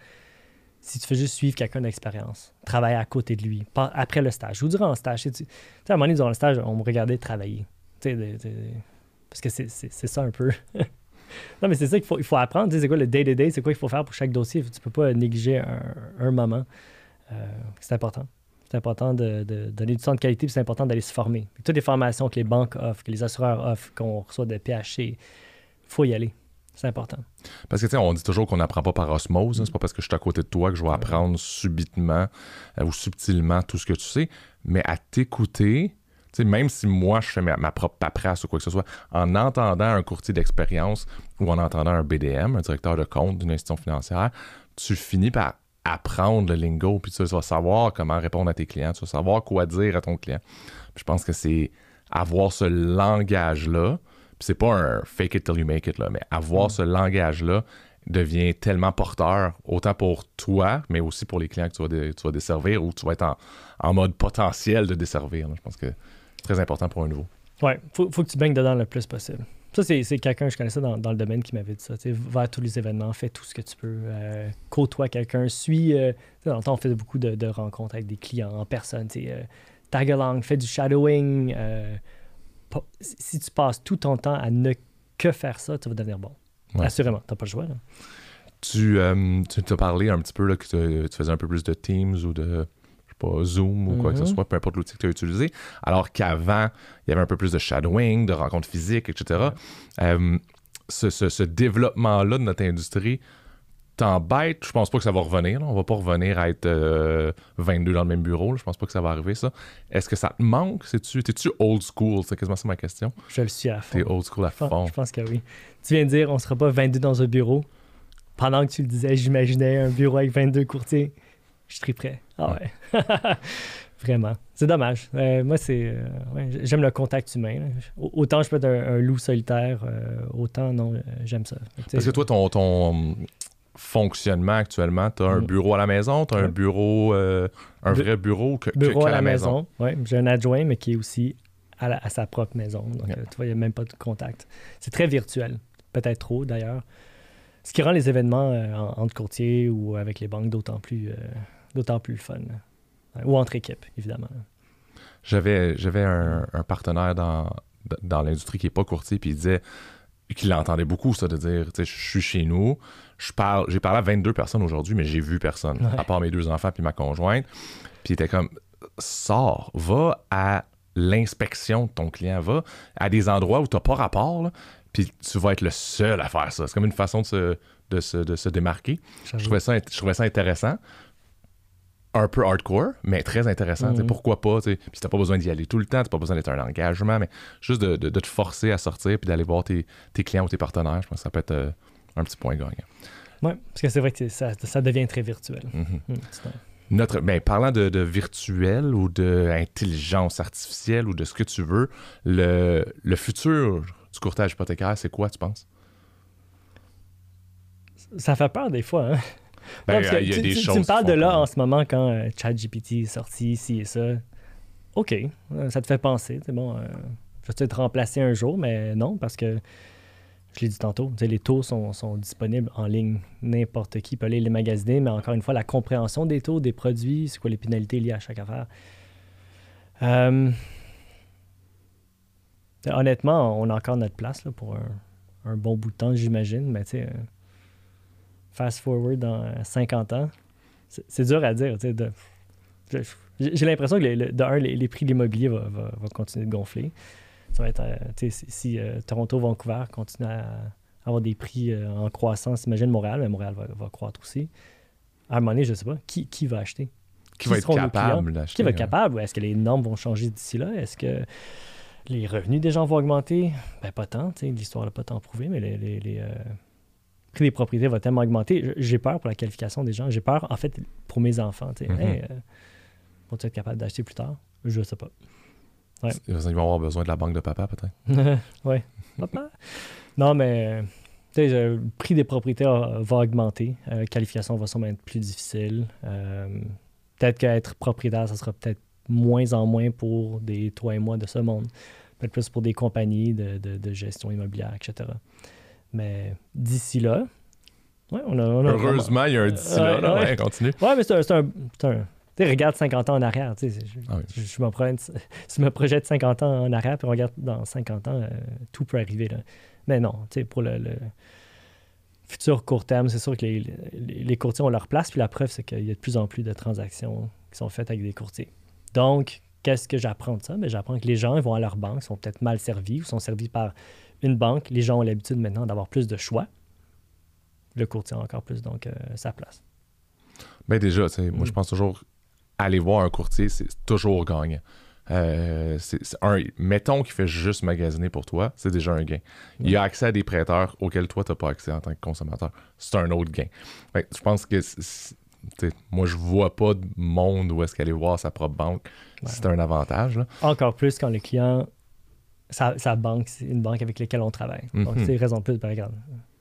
si tu fais juste suivre quelqu'un d'expérience, travailler à côté de lui, pas après le stage ou durant le stage. Tu sais, à un moment donné, durant le stage, on me regardait travailler. Tu sais, de- de- parce que c'est, ça un peu. non, mais c'est ça qu'il faut, il faut apprendre. Tu sais, c'est quoi le day-to-day, c'est quoi qu'il faut faire pour chaque dossier. Tu peux pas négliger un, un moment. Euh, c'est important. C'est important de, donner du temps de qualité, puis c'est important d'aller se former. Toutes les formations que les banques offrent, que les assureurs offrent, qu'on reçoit de PHC, il faut y aller. C'est important. Parce que, tu sais, on dit toujours qu'on n'apprend pas par osmose. hein. C'est pas parce que je suis à côté de toi que je vais apprendre subitement euh, ou subtilement tout ce que tu sais. Mais à t'écouter, tu sais, même si moi, je fais ma, ma propre paperasse ou quoi que ce soit, en entendant un courtier d'expérience ou en entendant un BDM, un directeur de compte d'une institution financière, tu finis par apprendre le lingo, puis tu vas savoir comment répondre à tes clients, tu vas savoir quoi dire à ton client. Puis je pense que c'est avoir ce langage-là, puis c'est pas un fake it till you make it, là, mais avoir ce langage-là devient tellement porteur, autant pour toi, mais aussi pour les clients que tu vas, dé- tu vas desservir ou tu vas être en, en mode potentiel de desservir. là. Je pense que c'est très important pour un nouveau. Ouais, faut, faut que tu baignes dedans le plus possible. Ça, c'est, quelqu'un, je connaissais dans, dans le domaine qui m'avait dit ça. tu Va à tous les événements, fais tout ce que tu peux. euh, côtoie quelqu'un, suis. euh, tu dans le temps, on faisait beaucoup de, de rencontres avec des clients en personne. tu euh, tag along, fais du shadowing. euh, si tu passes tout ton temps à ne que faire ça, tu vas devenir bon. Ouais. Assurément, t'as pas le choix. Là. Tu, euh, tu t'as parlé un petit peu là, que tu, tu faisais un peu plus de Teams ou de pas, Zoom ou quoi que ce Mhm. soit, peu importe l'outil que tu as utilisé, alors qu'avant, il y avait un peu plus de shadowing, de rencontres physiques, etc. Euh, ce, ce- ce développement-là de notre industrie t'embête? Je pense pas que ça va revenir. là. On va pas revenir à être euh, 22 dans le même bureau. là. Je pense pas que ça va arriver, ça. Est-ce que ça te manque? T'es-tu old school? C'est quasiment ça ma question. Je le suis à fond. T'es old school à fond. Je pense que oui. Tu viens de dire, on sera pas 22 dans un bureau. Pendant que tu le disais, j'imaginais un bureau avec 22 courtiers. Je prêt. Ah ouais. Vraiment. C'est dommage. Euh, moi, c'est. euh, ouais, j'aime le contact humain. Autant je peux être un, un loup solitaire, euh, autant non, j'aime ça. Parce que toi, ton, ton fonctionnement actuellement, tu as un Mm. bureau à la maison, tu as un bureau, un vrai bureau que, bureau à la maison. Ouais, j'ai un adjoint, mais qui est aussi à, la- à sa propre maison. Donc, Yeah. tu vois, il n'y a même pas de contact. C'est très virtuel. Peut-être trop, d'ailleurs. Ce qui rend les événements en- entre courtiers ou avec les banques d'autant plus, d'autant plus fun. Ouais, Ou entre équipes, évidemment. J'avais, j'avais un, un partenaire dans, dans l'industrie qui n'est pas courtier, puis il disait qu'il l'entendait beaucoup, ça, de dire, tu sais, je suis chez nous, je parle, j'ai parlé à 22 personnes aujourd'hui, mais j'ai vu personne, Ouais. à part mes deux enfants puis ma conjointe. Puis il était comme, sors, va à l'inspection de ton client, va à des endroits où tu n'as pas rapport, là, puis tu vas être le seul à faire ça. C'est comme une façon de se, de se, de se démarquer. Je trouvais ça, je trouvais ça intéressant. Un peu hardcore, mais très intéressant. Mhm. Pourquoi pas? tu sais. Puis t'as pas besoin d'y aller tout le temps, t'as pas besoin d'être un engagement, mais juste de, de- de te forcer à sortir puis d'aller voir tes, tes clients ou tes partenaires. Je pense que ça peut être euh, un petit point gagnant. Oui, parce que c'est vrai que ça, ça devient très virtuel. C'est un- Notre, ben, parlant de, de virtuel ou d'intelligence artificielle ou de ce que tu veux, le, le futur du courtage hypothécaire, c'est quoi, tu penses? Ça fait peur des fois. Hein? Ben, Non, parce que il y a tu, des tu- choses. tu me parles de là en ce moment quand euh, ChatGPT est sorti, ci et ça. OK, euh, ça te fait penser. C'est bon, euh, je vais peut-être remplacer un jour, mais non, parce que je l'ai dit tantôt, les taux sont, sont disponibles en ligne. N'importe qui peut aller les magasiner, mais encore une fois, la compréhension des taux, des produits, c'est quoi les pénalités liées à chaque affaire. Euh, honnêtement, on a encore notre place là, pour un, un bon bout de temps, j'imagine, mais tu sais. Fast forward dans euh, 50 ans, c'est dur à dire. J'ai l'impression que, le- de un, les, les prix de l'immobilier vont va, va continuer de gonfler. Ça va être, euh, si, si, euh, Toronto, Vancouver continuent à avoir des prix euh, en croissance, imagine Montréal, mais Montréal va, va croître aussi. À un moment donné, je ne sais pas, qui, qui va acheter? Qui va être capable Qui d'acheter? va hein? être capable? Est-ce que les normes vont changer d'ici là? Est-ce que les revenus des gens vont augmenter? Ben, pas tant. tu sais, L'histoire n'a pas tant prouvé, mais les, les- les, euh, le prix des propriétés va tellement augmenter. J'ai peur pour la qualification des gens. J'ai peur, en fait, pour mes enfants. Hey, euh, vont-ils être capables d'acheter plus tard? Je sais pas. Ils vont avoir besoin de la banque de papa, peut-être. oui. Papa? Non, mais euh, le prix des propriétés va augmenter. Euh, qualification va sûrement être plus difficile. Euh, peut-être qu'être propriétaire, ça sera peut-être moins en moins pour des toi et moi de ce monde. Peut-être plus pour des compagnies de, de- de gestion immobilière, etc. Mais d'ici là, ouais, on a. on a Heureusement, il y a un d'ici là. Là. ouais. Continue. Ouais, mais c'est un. tu sais, regarde 50 ans en arrière. tu sais, Je, Ah oui. je, je me projette, je me projette 50 ans en arrière, puis on regarde dans 50 ans, euh, tout peut arriver. Là. Mais non, tu sais, pour le, le futur court terme, c'est sûr que les, les- les courtiers ont leur place, puis la preuve, c'est qu'il y a de plus en plus de transactions qui sont faites avec des courtiers. Donc, qu'est-ce que j'apprends de ça? Ben, j'apprends que les gens ils vont à leur banque, sont peut-être mal servis ou sont servis par une banque. Les gens ont l'habitude maintenant d'avoir plus de choix. Le courtier a encore plus, donc, euh, sa place. Ben déjà, moi Mm. je pense toujours aller voir un courtier, c'est toujours gagnant. Euh, c'est- c'est un, mettons qu'il fait juste magasiner pour toi, c'est déjà un gain. Il a accès à des prêteurs auxquels toi, tu n'as pas accès en tant que consommateur. C'est un autre gain. Fait que je pense que c'est- c'est- moi, je vois pas de monde où est-ce qu'aller voir sa propre banque. Ouais. C'est un avantage. là. Encore plus quand le client, sa, sa banque, c'est une banque avec laquelle on travaille. Donc, Mhm. c'est raison de plus. Ben, regarde,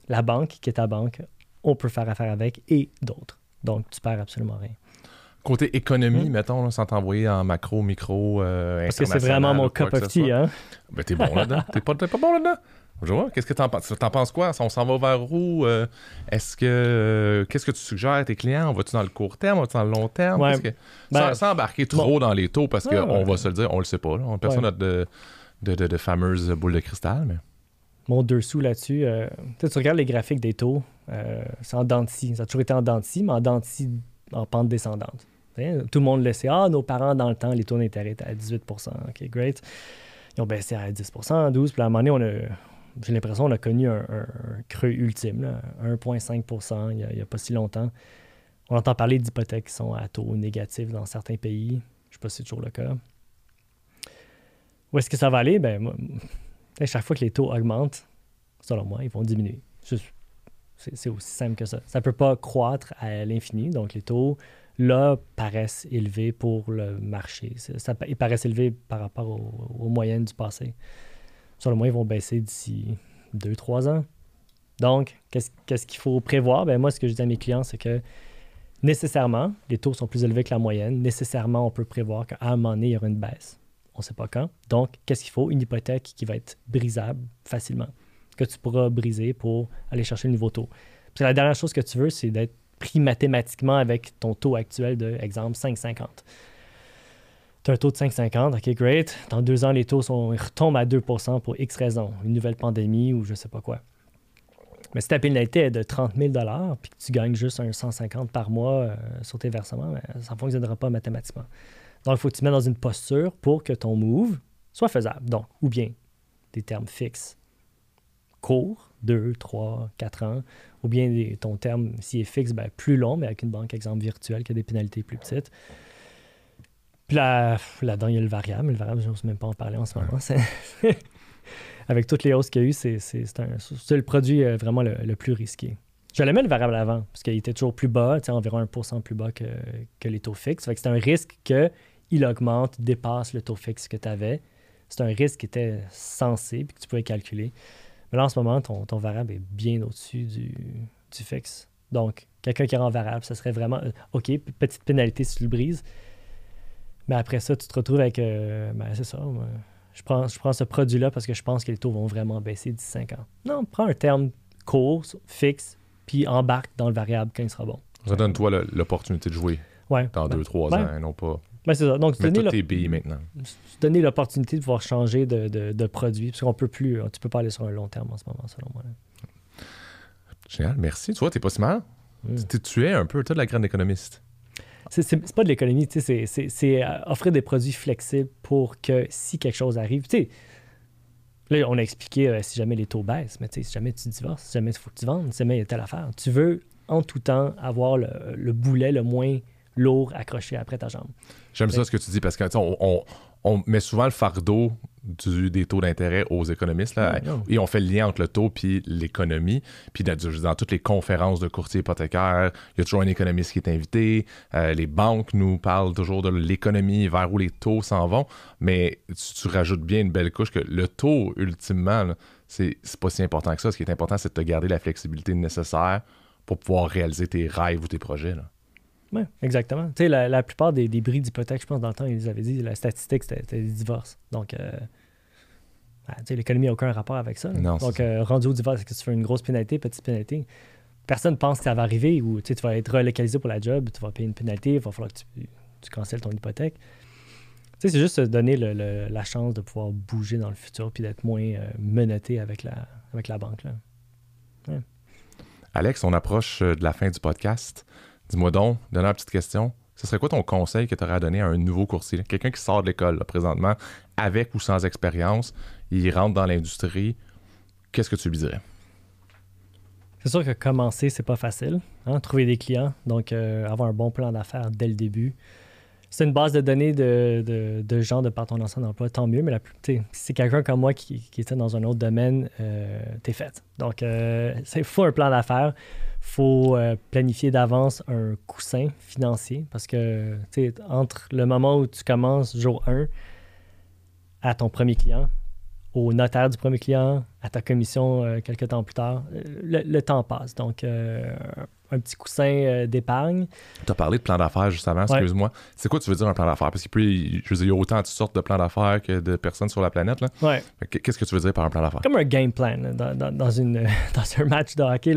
la banque qui est ta banque, on peut faire affaire avec et d'autres. Donc, tu perds absolument rien. Côté économie, Hmm. mettons, là, sans t'envoyer en macro, micro, euh, Parce que c'est vraiment mon cup of tea, hein? Ben, t'es bon là-dedans. T'es pas, pas bon là-dedans? Je vois. Qu'est-ce que t'en penses? T'en penses quoi? On s'en va vers où? Euh, Est-ce que. euh, Qu'est-ce que tu suggères à tes clients? On va-tu dans le court terme? On va-tu dans le long terme? Ouais. Qu'est-ce que- Ben, sans, sans embarquer trop dans les taux, parce Ouais, qu'on ouais. va se le dire, on le sait pas. Là. Personne Ouais. n'a de, de, de, fameuses boules de cristal. Mais... mon dessous là-dessus, euh, tu regardes les graphiques des taux, euh, c'est en dents de scie. Ça a toujours été en dents de scie, mais en dents de scie en pente descendante. Tout le monde le sait. Ah, nos parents, dans le temps, les taux d'intérêt étaient à 18% OK, great. Ils ont baissé à 10% 12 Puis à un moment donné, on a, j'ai l'impression qu'on a connu un, creux ultime, là, 1,5 il n'y a, a pas si longtemps. On entend parler d'hypothèques qui sont à taux négatifs dans certains pays. Je ne sais pas si c'est toujours le cas. Où est-ce que ça va aller? Ben, chaque fois que les taux augmentent, selon moi, ils vont diminuer. C'est aussi simple que ça. Ça ne peut pas croître à l'infini. Donc, les taux, là, paraissent élevés pour le marché. Ils paraissent élevés par rapport aux, moyennes du passé. Selon moi, ils vont baisser d'ici 2-3 ans. Donc, qu'est-ce qu'est-ce qu'il faut prévoir? Ben, moi, ce que je dis à mes clients, c'est que nécessairement, les taux sont plus élevés que la moyenne. Nécessairement, on peut prévoir qu'à un moment donné, il y aura une baisse. On ne sait pas quand. Donc, qu'est-ce qu'il faut? Une hypothèque qui va être brisable facilement, que tu pourras briser pour aller chercher le nouveau taux. Parce la dernière chose que tu veux, c'est d'être pris mathématiquement avec ton taux actuel de, exemple, 5,50. Tu as un taux de 5,50, OK, great. Dans deux ans, les taux sont, retombent à 2% pour X raison, une nouvelle pandémie ou je ne sais pas quoi. Mais si ta pénalité est de 30 000 puis que tu gagnes juste un 150 par mois euh, sur tes versements, ben, ça ne fonctionnera pas mathématiquement. Donc, il faut que tu te mettes dans une posture pour que ton move soit faisable. Donc, ou bien des termes fixes courts, 2, 3, 4 ans, ou bien des- ton terme, s'il est fixe, ben, plus long, mais avec une banque, exemple, virtuelle qui a des pénalités plus petites. Puis là, là-dedans, il y a le variable. Le variable, je n'ose même pas en parler en ce moment. Avec toutes les hausses qu'il y a eu, c'est, le produit euh, vraiment le, le plus risqué. Je l'aimais le variable avant, parce qu'il était toujours plus bas, tu sais, environ 1% plus bas que, que les taux fixes. Fait que c'est un risque qu'il augmente, dépasse le taux fixe que tu avais. C'est un risque qui était censé puis que tu pouvais calculer. Mais là, en ce moment, ton, ton variable est bien au-dessus du, du fixe. Donc, quelqu'un qui est en variable, ça serait vraiment euh, OK, petite pénalité si tu le brises. Mais après ça, tu te retrouves avec. euh, ben, c'est ça. moi, je, prends, je prends ce produit-là parce que je pense que les taux vont vraiment baisser d'ici 5 ans. Non, prends un terme court, fixe, puis embarque dans le variable quand il sera bon. Redonne-toi le- l'opportunité de jouer Ouais. dans ben, 2-3 ben, ans, et non pas. Ben, c'est ça. Donc, donner maintenant. l'opportunité de pouvoir changer de, de, de produit, parce qu'on peut plus, tu peux pas aller sur un long terme en ce moment, selon moi. Génial, merci. Tu vois, t'es pas si mal. Mm. Tu- Tu es un peu, toi, de la grande économiste. C'est- pas de l'économie, tu sais, c'est- euh, offrir des produits flexibles pour que si quelque chose arrive, tu sais, là, on a expliqué euh, si jamais les taux baissent, mais si jamais tu divorces, si jamais il faut que tu vendes, si jamais il y a telle affaire, tu veux en tout temps avoir le, le boulet le moins lourd accroché après ta jambe. J'aime ça ce que tu dis parce que on, on- on met souvent le fardeau du, des taux d'intérêt aux économistes là, et on fait le lien entre le taux puis l'économie. Puis dans, dans toutes les conférences de courtiers hypothécaires, il y a toujours un économiste qui est invité. Euh, les banques nous parlent toujours de l'économie, vers où les taux s'en vont. Mais tu, tu rajoutes bien une belle couche que le taux, ultimement, c'est pas si important que ça. Ce qui est important, c'est de te garder la flexibilité nécessaire pour pouvoir réaliser tes rêves ou tes projets. là. Oui, exactement. Tu sais, la, la plupart des, des bris d'hypothèque, je pense, dans le temps, ils avaient dit, la statistique, c'était des divorces. Donc, euh, ben, tu sais, l'économie n'a aucun rapport avec ça. Non, Donc, euh, rendu au divorce, est-ce que tu fais une grosse pénalité, petite pénalité? Personne pense que ça va arriver ou tu vas être relocalisé pour la job, tu vas payer une pénalité, il va falloir que tu, tu cancelles ton hypothèque. Tu sais, c'est juste se donner le- le- la chance de pouvoir bouger dans le futur puis d'être moins euh, menotté avec la, avec la banque. Là. Alex, on approche euh, de la fin du podcast. Dis-moi donc, dernière petite question. Ce serait quoi ton conseil que tu aurais à donner à un nouveau courtier? Quelqu'un qui sort de l'école présentement, avec ou sans expérience, il rentre dans l'industrie. Qu'est-ce que tu lui dirais? C'est sûr que commencer, c'est pas facile. hein, trouver des clients, donc euh, avoir un bon plan d'affaires dès le début. C'est une base de données de, gens de par ton ancien emploi, tant mieux, mais la, plus- c'est quelqu'un comme moi qui, était dans un autre domaine, euh, t'es fait. Donc, euh, il faut un plan d'affaires. Faut euh, planifier d'avance un coussin financier parce que, entre le moment où tu commences jour 1 à ton premier client, au notaire du premier client, à ta commission euh, quelques temps plus tard. Euh, le, le temps passe. Donc, euh, un petit coussin euh, d'épargne. Tu as parlé de plan d'affaires juste avant, Ouais. excuse-moi. C'est quoi tu veux dire un plan d'affaires? Parce qu'il y- a autant de sortes de plans d'affaires que de personnes sur la planète. Là. Ouais. Qu'est-ce que tu veux dire par un plan d'affaires? Comme un game plan là, dans, dans- dans une, dans un match de hockey.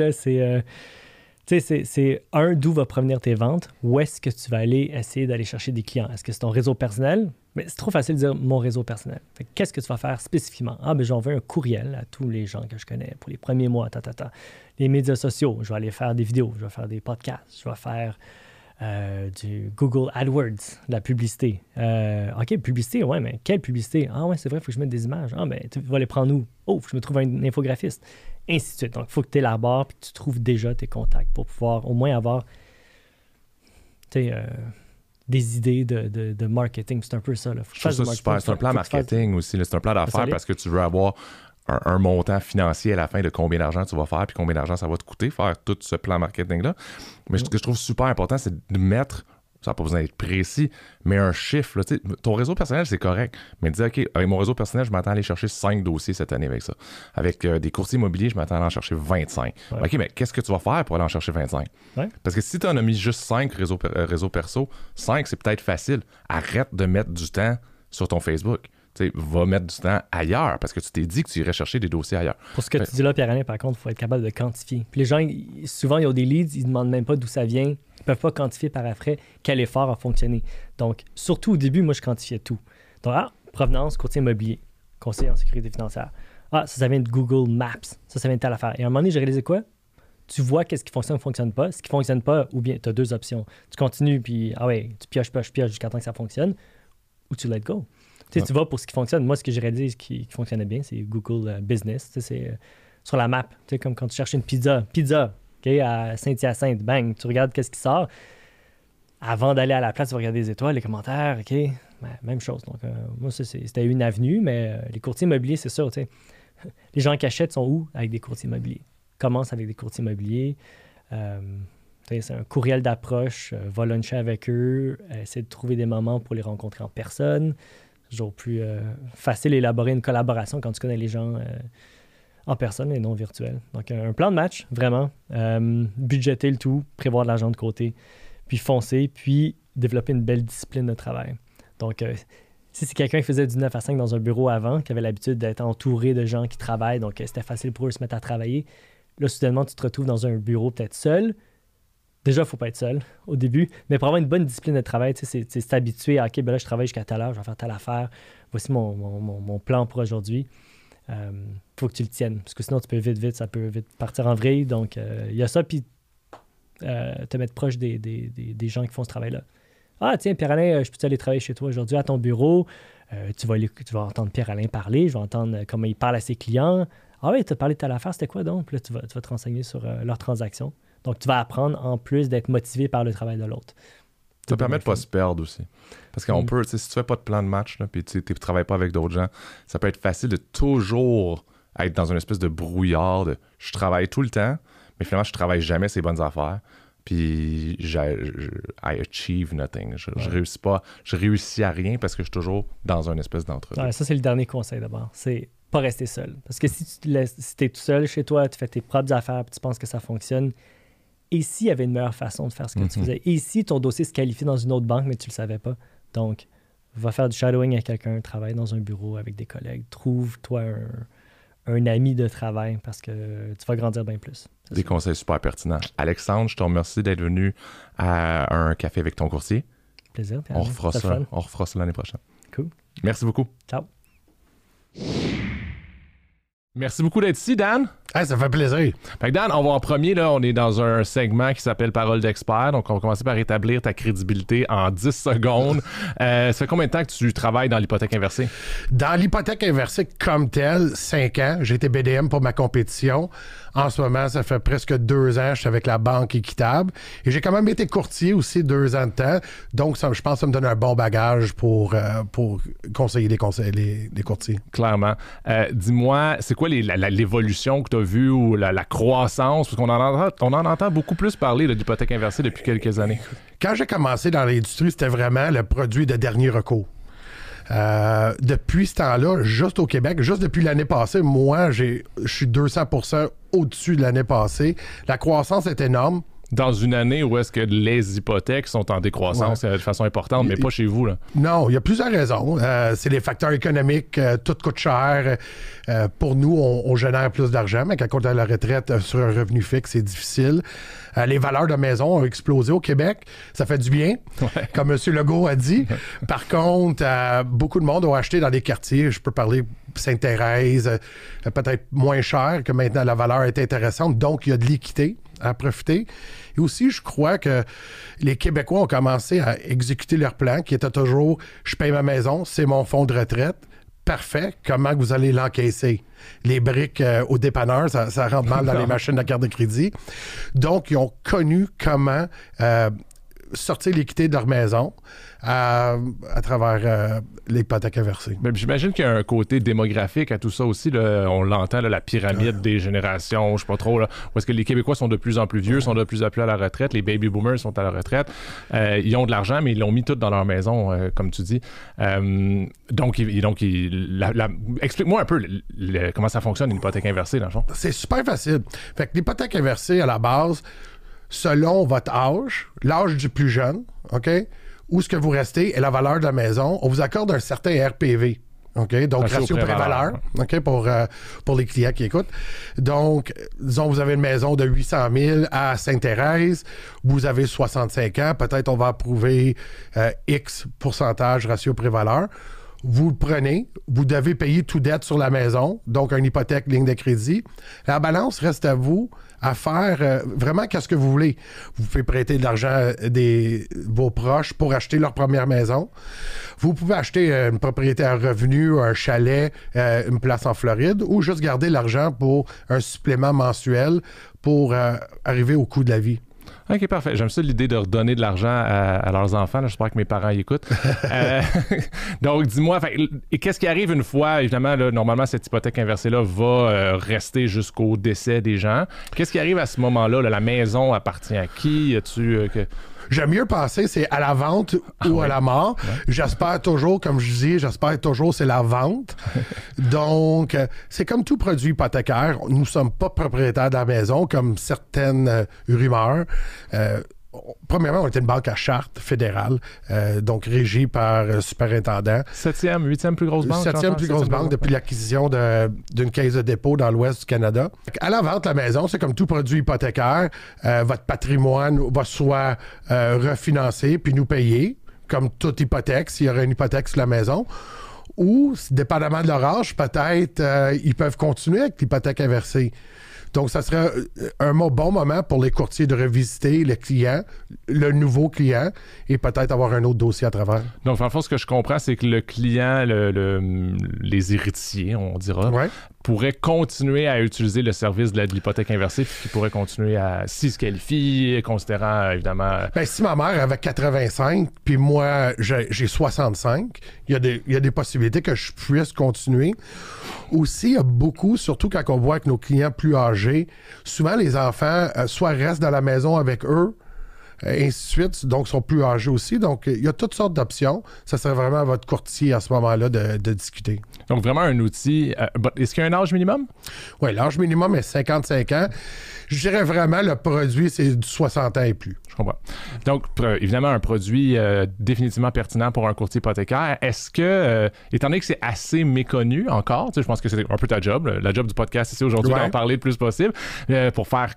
c'est- c'est un, d'où va provenir tes ventes, où est-ce que tu vas aller essayer d'aller chercher des clients? Est-ce que c'est ton réseau personnel? Mais c'est trop facile de dire mon réseau personnel. Qu'est-ce que tu vas faire spécifiquement? Ah, ben j'envoie un courriel à tous les gens que je connais pour les premiers mois, ta, ta. Les médias sociaux, je vais aller faire des vidéos, je vais faire des podcasts, je vais faire euh, du Google AdWords, de la publicité. Euh, OK, publicité, ouais, mais quelle publicité? Ah ouais, c'est vrai, il faut que je mette des images. Ah, ben tu vas les prendre où? Oh, faut que je me trouve un infographiste. Ainsi de suite. Donc, il faut que tu élabores et que tu trouves déjà tes contacts pour pouvoir au moins avoir tu sais, euh, des idées de, de- de marketing. C'est un peu ça. Là. Faut que Je ça super. C'est un plan marketing aussi. C'est un plan d'affaires parce que tu veux avoir un, un montant financier à la fin de combien d'argent tu vas faire puis combien d'argent ça va te coûter faire tout ce plan marketing-là. Mais ce que je trouve super important, c'est de mettre, ça n'a pas besoin d'être précis, mais un chiffre. là. Tu sais, ton réseau personnel, c'est correct. Mais dis, OK, avec mon réseau personnel, je m'attends à aller chercher 5 dossiers cette année avec ça. Avec euh, des courtiers immobiliers, je m'attends à aller en chercher 25. Ouais. OK, mais qu'est-ce que tu vas faire pour aller en chercher 25? Ouais. Parce que si tu en as mis juste 5 réseaux, per- euh, réseaux perso, 5, c'est peut-être facile. Arrête de mettre du temps sur ton Facebook. Tu sais, va mettre du temps ailleurs parce que tu t'es dit que tu irais chercher des dossiers ailleurs. Pour ce que Fait- tu dis là, Pierre-Alain, par contre, il faut être capable de quantifier. Puis les gens, souvent, ils ont des leads, ils ne demandent même pas d'où ça vient. Ils ne peuvent pas quantifier par après quel effort a fonctionné. Donc, surtout au début, moi, je quantifiais tout. Donc, ah, provenance, courtier immobilier, conseiller en sécurité financière. Ah, ça, ça vient de Google Maps. Ça, ça vient de telle affaire. Et à un moment donné, j'ai réalisé quoi? Tu vois qu'est-ce qui fonctionne ou fonctionne pas. Ce qui fonctionne pas, ou bien tu as deux options. Tu continues, puis ah ouais, tu pioches, pioches, pioches jusqu'à temps que ça fonctionne, ou tu let go. Tu sais, Ouais. tu vas pour ce qui fonctionne. Moi, ce que j'ai réalisé ce qui, qui fonctionnait bien, c'est Google euh, Business. Tu sais, c'est euh, sur la map. Tu sais, comme quand tu cherches une pizza. Pizza, À Saint-Hyacinthe. Bang, tu regardes qu'est-ce qui sort. Avant d'aller à la place, tu vas regarder les étoiles, les commentaires, OK? Ben, même chose. Donc, euh, moi, c'était une avenue, mais euh, les courtiers immobiliers, c'est sûr, tu sais. Les gens qui achètent sont où? Avec des courtiers immobiliers? Commence avec des courtiers immobiliers. Euh, c'est un courriel d'approche, va luncher avec eux, essaie de trouver des moments pour les rencontrer en personne. C'est toujours plus facile d'élaborer une collaboration quand tu connais les gens en personne et non virtuel. Donc, un plan de match, vraiment. Euh, budgéter le tout, prévoir de l'argent de côté, puis foncer, puis développer une belle discipline de travail. Donc, euh, si c'est quelqu'un qui faisait du 9 à 5 dans un bureau avant, qui avait l'habitude d'être entouré de gens qui travaillent, donc euh, c'était facile pour eux de se mettre à travailler, là, soudainement, tu te retrouves dans un bureau peut-être seul. Déjà, il ne faut pas être seul au début, mais pour avoir une bonne discipline de travail, c'est s'habituer à OK, ben là, je travaille jusqu'à telle heure, je vais faire telle affaire, voici mon plan pour aujourd'hui. Il faut que tu le tiennes, parce que sinon, tu peux vite, vite, ça peut vite partir en vrille. Donc, euh, il y a ça, puis euh, te mettre proche des, des- des- gens qui font ce travail-là. Ah, tiens, Pierre-Alain, euh, je peux aller travailler chez toi aujourd'hui à ton bureau? Euh, tu, vas, tu vas entendre Pierre-Alain parler, je vais entendre euh, comment il parle à ses clients. Ah oui, tu as parlé de telle affaire, c'était quoi donc? Puis là, tu vas, tu vas te renseigner sur euh, leurs transactions. Donc, tu vas apprendre en plus d'être motivé par le travail de l'autre. Ça permet de pas se perdre aussi. Parce qu'on Mm. peut, si tu fais pas de plan de match, puis tu ne travailles pas avec d'autres gens, ça peut être facile de toujours être dans une espèce de brouillard de je travaille tout le temps, mais finalement, je travaille jamais ces bonnes affaires. Puis je- I achieve nothing. Je, je Ouais. réussis pas, je réussis à rien parce que je suis toujours dans une espèce d'entrevue. Ouais, ça, c'est le dernier conseil d'abord. C'est pas rester seul. Parce que si tu te laisses, si es tout seul chez toi, tu fais tes propres affaires, puis tu penses que ça fonctionne, et s'il y avait une meilleure façon de faire ce que tu Mhm. faisais, et si ton dossier se qualifie dans une autre banque, mais tu le savais pas, donc va faire du shadowing avec quelqu'un, travaille dans un bureau avec des collègues, trouve-toi un, un ami de travail parce que tu vas grandir bien plus. Des conseils super pertinents. Alexandre, je te remercie d'être venu à un café avec ton courtier. Plaisir. On refera ça, fun. on refera ça l'année prochaine. Cool. Merci beaucoup. Ciao. Merci beaucoup d'être ici, Dan. Ça fait plaisir. Fait que Dan, on va en premier, là, on est dans un segment qui s'appelle Parole d'expert. Donc, on va commencer par établir ta crédibilité en 10 secondes. Euh, ça fait combien de temps que tu travailles dans l'hypothèque inversée? Dans l'hypothèque inversée comme telle, 5 ans, j'ai été BDM pour ma compétition. En ce moment, ça fait presque deux ans, je suis avec la Banque Équitable. Et j'ai quand même été courtier aussi deux ans de temps. Donc, ça, je pense que ça me donne un bon bagage pour, euh, pour conseiller les, conseils, les, les courtiers. Clairement. Euh, Dis-moi, c'est quoi l'évolution que tu as vue ou la, croissance? Parce qu'on en entend, on en entend beaucoup plus parler là, d'hypothèque inversée depuis quelques années. Quand j'ai commencé dans l'industrie, c'était vraiment le produit de dernier recours. Euh, depuis ce temps-là, juste au Québec, juste depuis l'année passée, moi, je suis 200% au-dessus de l'année passée. La croissance est énorme dans une année où est-ce que les hypothèques sont en décroissance euh, de façon importante, mais pas chez vous. Là? Non, il y a plusieurs raisons. Euh, c'est les facteurs économiques, euh, tout coûte cher. pour nous, on, génère plus d'argent, mais quand on est à la retraite sur un revenu fixe, c'est difficile. les valeurs de maison ont explosé au Québec. Ça fait du bien, comme M. Legault a dit. Par contre, beaucoup de monde ont acheté dans des quartiers. Je peux parler Sainte-Thérèse, peut-être moins cher, que maintenant la valeur est intéressante. Donc, il y a de l'équité à profiter. Et aussi, je crois que les Québécois ont commencé à exécuter leur plan qui était toujours je paye ma maison, c'est mon fonds de retraite. Parfait. Comment vous allez l'encaisser? Les briques euh, au dépanneur, ça, rentre mal dans les machines de carte de crédit. Donc, ils ont connu comment euh, sortir l'équité de leur maison à, travers euh, l'hypothèque inversée. J'imagine qu'il y a un côté démographique à tout ça aussi. on l'entend, la pyramide des générations, je sais pas trop. Là, où est-ce que les Québécois sont de plus en plus vieux, sont de plus en plus à la retraite, les baby boomers sont à la retraite. Euh, ils ont de l'argent, mais ils l'ont mis tout dans leur maison, euh, comme tu dis. donc, donc explique-moi un peu comment ça fonctionne une hypothèque inversée, dans le fond. C'est super facile. Fait que l'hypothèque inversée, à la base, selon votre âge, l'âge du plus jeune, OK? Où ce que vous restez et la valeur de la maison, on vous accorde un certain RPV. OK? Donc, ratio, pré-valeur, OK? Pour, euh, pour les clients qui écoutent. Donc, disons, vous avez une maison de 800 000 à Sainte-Thérèse, vous avez 65 ans, peut-être on va approuver euh, X pourcentage ratio pré-valeur. Vous le prenez, vous devez payer tout dette sur la maison, donc une hypothèque, ligne de crédit. La balance reste à vous à faire euh, vraiment qu'est-ce que vous voulez. Vous pouvez prêter de l'argent à des, vos proches pour acheter leur première maison. Vous pouvez acheter euh, une propriété à revenu, un chalet, euh, une place en Floride ou juste garder l'argent pour un supplément mensuel pour arriver au coût de la vie. OK, parfait. J'aime ça l'idée de redonner de l'argent à, leurs enfants. J'espère que mes parents y écoutent. Euh, donc, dis-moi, qu'est-ce qui arrive une fois, évidemment, là, normalement, cette hypothèque inversée-là va euh, rester jusqu'au décès des gens? Qu'est-ce qui arrive à ce moment-là? la maison appartient à qui? As-tu, euh, que... J'aime mieux penser c'est à la vente ou à la mort. J'espère toujours, comme je dis, j'espère toujours c'est la vente. Donc, euh, c'est comme tout produit hypothécaire. Nous ne sommes pas propriétaires de la maison, comme certaines euh, rumeurs. Euh, premièrement, on était une banque à charte fédérale, euh, donc régie par le superintendant. Septième, huitième plus grosse banque. Septième plus grosse banque depuis l'acquisition d'une caisse de dépôt dans l'ouest du Canada. À la vente, la maison, c'est comme tout produit hypothécaire. Euh, votre patrimoine va soit euh, refinancé puis nous payer, comme toute hypothèque, s'il y aurait une hypothèque sur la maison. Ou, dépendamment de leur âge, peut-être ils peuvent continuer avec l'hypothèque inversée. Donc, ça serait un bon moment pour les courtiers de revisiter le client, le nouveau client, et peut-être avoir un autre dossier à travers. Donc, en fait, ce que je comprends, c'est que le client, le, les héritiers, on dira, pourrait continuer à utiliser le service de l'hypothèque inversée, puis qu'il pourrait continuer à, s'y se considérant évidemment. Ben, si ma mère avait 85, puis moi j'ai 65, il y, a des, y a des possibilités que je puisse continuer. Aussi, il y a beaucoup, surtout quand on voit que nos clients plus âgés, souvent les enfants euh, soit restent dans la maison avec eux, et ainsi de suite, donc sont plus âgés aussi. Donc, il y a toutes sortes d'options. Ça serait vraiment à votre courtier à ce moment-là de, discuter. Donc, vraiment un outil. Euh, est-ce qu'il y a un âge minimum? Oui, l'âge minimum est 55 ans. Je dirais vraiment, le produit, c'est du 60 ans et plus. Je comprends. Donc, évidemment, un produit euh, définitivement pertinent pour un courtier hypothécaire. Est-ce que, euh, étant donné que c'est assez méconnu encore, je pense que c'est un peu ta job, la job du podcast ici aujourd'hui, d'en parler le plus possible, pour faire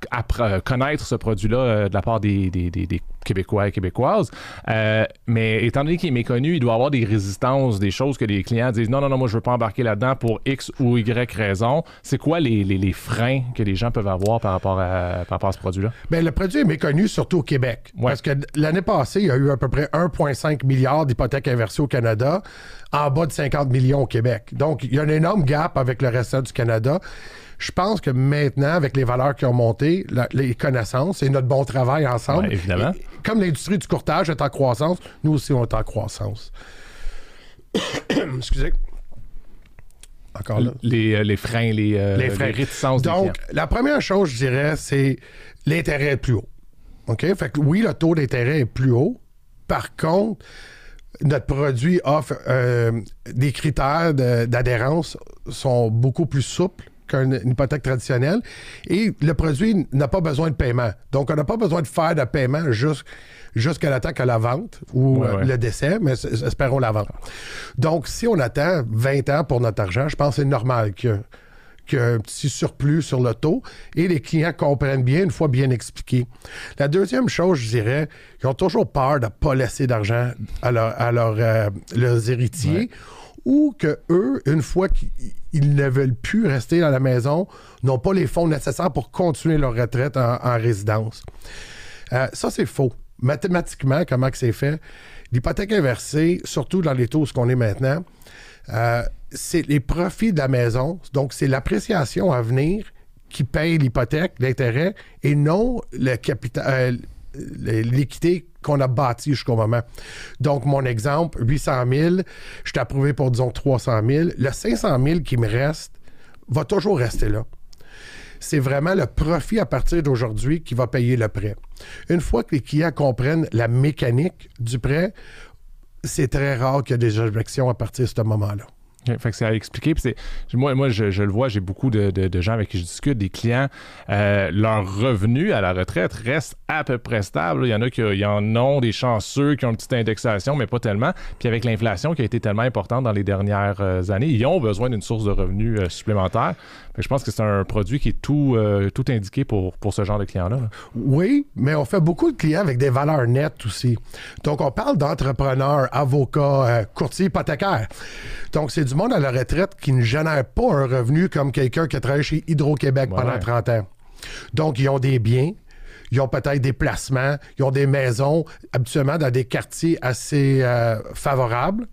connaître ce produit-là de la part des, des Québécois et Québécoises. Euh, mais étant donné qu'il est méconnu, il doit avoir des résistances, des choses que les clients disent non, non, non, moi je veux pas embarquer là-dedans pour X ou Y raison. C'est quoi les, les, freins que les gens peuvent avoir par rapport à, par rapport à ce produit-là? Bien, le produit est méconnu surtout au Québec. Parce que l'année passée, il y a eu à peu près 1,5 milliard d'hypothèques inversées au Canada, en bas de 50 millions au Québec. Donc, il y a un énorme gap avec le reste du Canada. Je pense que maintenant, avec les valeurs qui ont monté, les connaissances et notre bon travail ensemble, évidemment. comme l'industrie du courtage est en croissance, nous aussi, on est en croissance. Excusez. Encore là. Les, euh, freins, les, euh, les, freins. réticences. Donc, la première chose, je dirais, c'est l'intérêt est plus haut. OK? Fait que oui, le taux d'intérêt est plus haut. Par contre, notre produit offre euh, des critères de- d'adhérence sont beaucoup plus souples qu'une hypothèque traditionnelle et le produit n'a pas besoin de paiement. Donc, on n'a pas besoin de faire de paiement jus- jusqu'à le temps que la vente ou Ouais, euh, ouais. le décès, mais espérons la vente. Donc, si on attend 20 ans pour notre argent, je pense que c'est normal que qu'il y a un petit surplus sur le taux et les clients comprennent bien une fois bien expliqué. La deuxième chose, je dirais, ils ont toujours peur de ne pas laisser d'argent à, leur- à leur, euh, leurs héritiers ou que eux, une fois qu'ils ils ne veulent plus rester dans la maison, n'ont pas les fonds nécessaires pour continuer leur retraite en, en résidence. Euh, ça, c'est faux. Mathématiquement, comment c'est fait? L'hypothèque inversée, surtout dans les taux ce qu'on est maintenant, euh, c'est les profits de la maison. Donc, c'est l'appréciation à venir qui paye l'hypothèque, l'intérêt, et non le capital, euh, l'équité qu'on a bâtie jusqu'au moment. Donc, mon exemple, 800 000, je t'ai approuvé pour, disons, 300 000. Le 500 000 qui me reste va toujours rester là c'est vraiment le profit à partir d'aujourd'hui qui va payer le prêt. Une fois que les clients comprennent la mécanique du prêt, c'est très rare qu'il y ait des objections à partir de ce moment-là. Fait que c'est à expliquer. Puis moi, moi je, le vois, j'ai beaucoup de, de- gens avec qui je discute, des clients, euh, leur revenu à la retraite reste à peu près stable. Il y en a qui y en ont des chanceux qui ont une petite indexation, mais pas tellement. Puis avec l'inflation qui a été tellement importante dans les dernières euh, années, ils ont besoin d'une source de revenus euh, supplémentaire. Je pense que c'est un produit qui est tout, euh, tout indiqué pour, pour ce genre de clients-là. là. Oui, mais on fait beaucoup de clients avec des valeurs nettes aussi. Donc, on parle d'entrepreneurs, avocats, euh, courtiers hypothécaires. Donc, c'est du monde à la retraite qui ne génère pas un revenu comme quelqu'un qui a travaillé chez Hydro-Québec Ouais. pendant 30 ans. Donc, ils ont des biens, ils ont peut-être des placements, ils ont des maisons, habituellement dans des quartiers assez euh, favorables.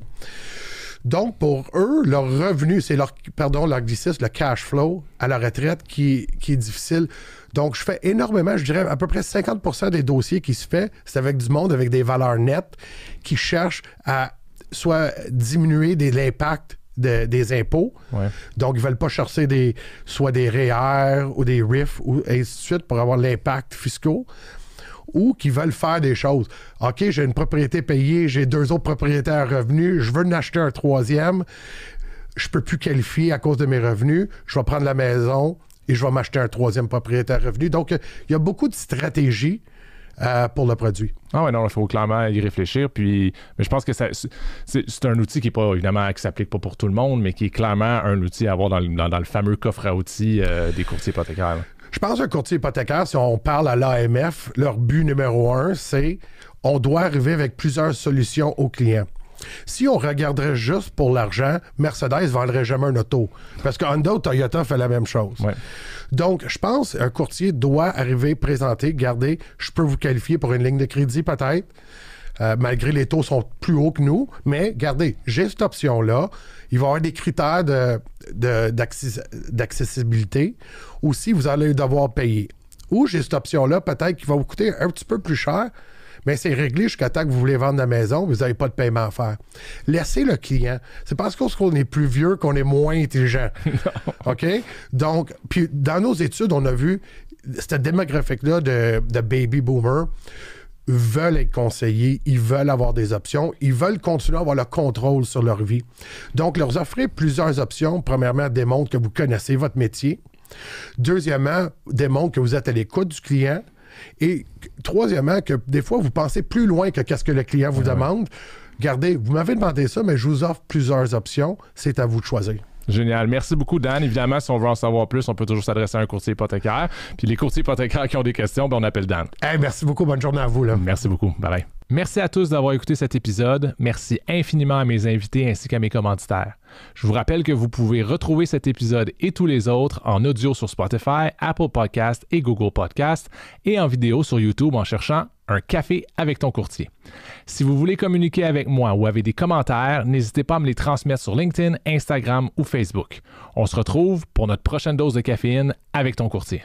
Donc, pour eux, leur revenu, c'est leur, pardon, leur le cash flow à la retraite qui, qui est difficile. Donc, je fais énormément, je dirais à peu près 50% des dossiers qui se fait, c'est avec du monde avec des valeurs nettes qui cherchent à soit diminuer l'impact de- des impôts. Ouais. Donc, ils veulent pas chercher des, soit des REER ou des RIF ou ainsi de suite pour avoir l'impact fiscaux ou qui veulent faire des choses. OK, j'ai une propriété payée, j'ai deux autres propriétés à revenus, je veux en acheter un troisième, je peux plus qualifier à cause de mes revenus, je vais prendre la maison et je vais m'acheter un troisième propriété à revenus. Donc, il y a beaucoup de stratégies euh, pour le produit. Ah ouais, non, il faut clairement y réfléchir. Puis, mais je pense que c'est un outil qui n'est pas, évidemment, qui s'applique pas pour tout le monde, mais qui est clairement un outil à avoir dans le, dans- dans le fameux coffre à outils euh, des courtiers hypothécaires. Je pense qu'un courtier hypothécaire, si on parle à l'AMF, leur but numéro un, c'est on doit arriver avec plusieurs solutions aux clients. Si on regarderait juste pour l'argent, Mercedes ne vendrait jamais un auto. Parce que Honda ou Toyota fait la même chose. Ouais. Donc, je pense qu'un courtier doit arriver, présenter, garder, je peux vous qualifier pour une ligne de crédit peut-être, euh, malgré les taux sont plus hauts que nous, mais regardez, j'ai cette option-là. Il va y avoir des critères de- de- d'accessibilité. Aussi, vous allez devoir payer. Ou j'ai cette option-là, peut-être qui va vous coûter un petit peu plus cher, mais c'est réglé jusqu'à temps que vous voulez vendre la maison, vous n'avez pas de paiement à faire. Laissez le client. C'est parce qu'on est plus vieux qu'on est moins intelligent. OK? Donc, puis dans nos études, on a vu cette démographique-là de, de baby boomer veulent être conseillés, ils veulent avoir des options, ils veulent continuer à avoir le contrôle sur leur vie. Donc, leur offrir plusieurs options, premièrement, démontre que vous connaissez votre métier. Deuxièmement, démontre que vous êtes à l'écoute du client. Et troisièmement, que des fois, vous pensez plus loin que qu'est-ce que le client vous demande. Regardez, vous m'avez demandé ça, mais je vous offre plusieurs options. C'est à vous de choisir. Génial. Merci beaucoup, Dan. Évidemment, si on veut en savoir plus, on peut toujours s'adresser à un courtier hypothécaire. Puis les courtiers hypothécaires qui ont des questions, ben, on appelle Dan. Hey, merci beaucoup. Bonne journée à vous. Là. Merci beaucoup. Bye bye. Merci à tous d'avoir écouté cet épisode. Merci infiniment à mes invités ainsi qu'à mes commanditaires. Je vous rappelle que vous pouvez retrouver cet épisode et tous les autres en audio sur Spotify, Apple Podcast et Google Podcast et en vidéo sur YouTube en cherchant un café avec ton courtier. Si vous voulez communiquer avec moi ou avez des commentaires, n'hésitez pas à me les transmettre sur LinkedIn, Instagram ou Facebook. On se retrouve pour notre prochaine dose de caféine avec ton courtier.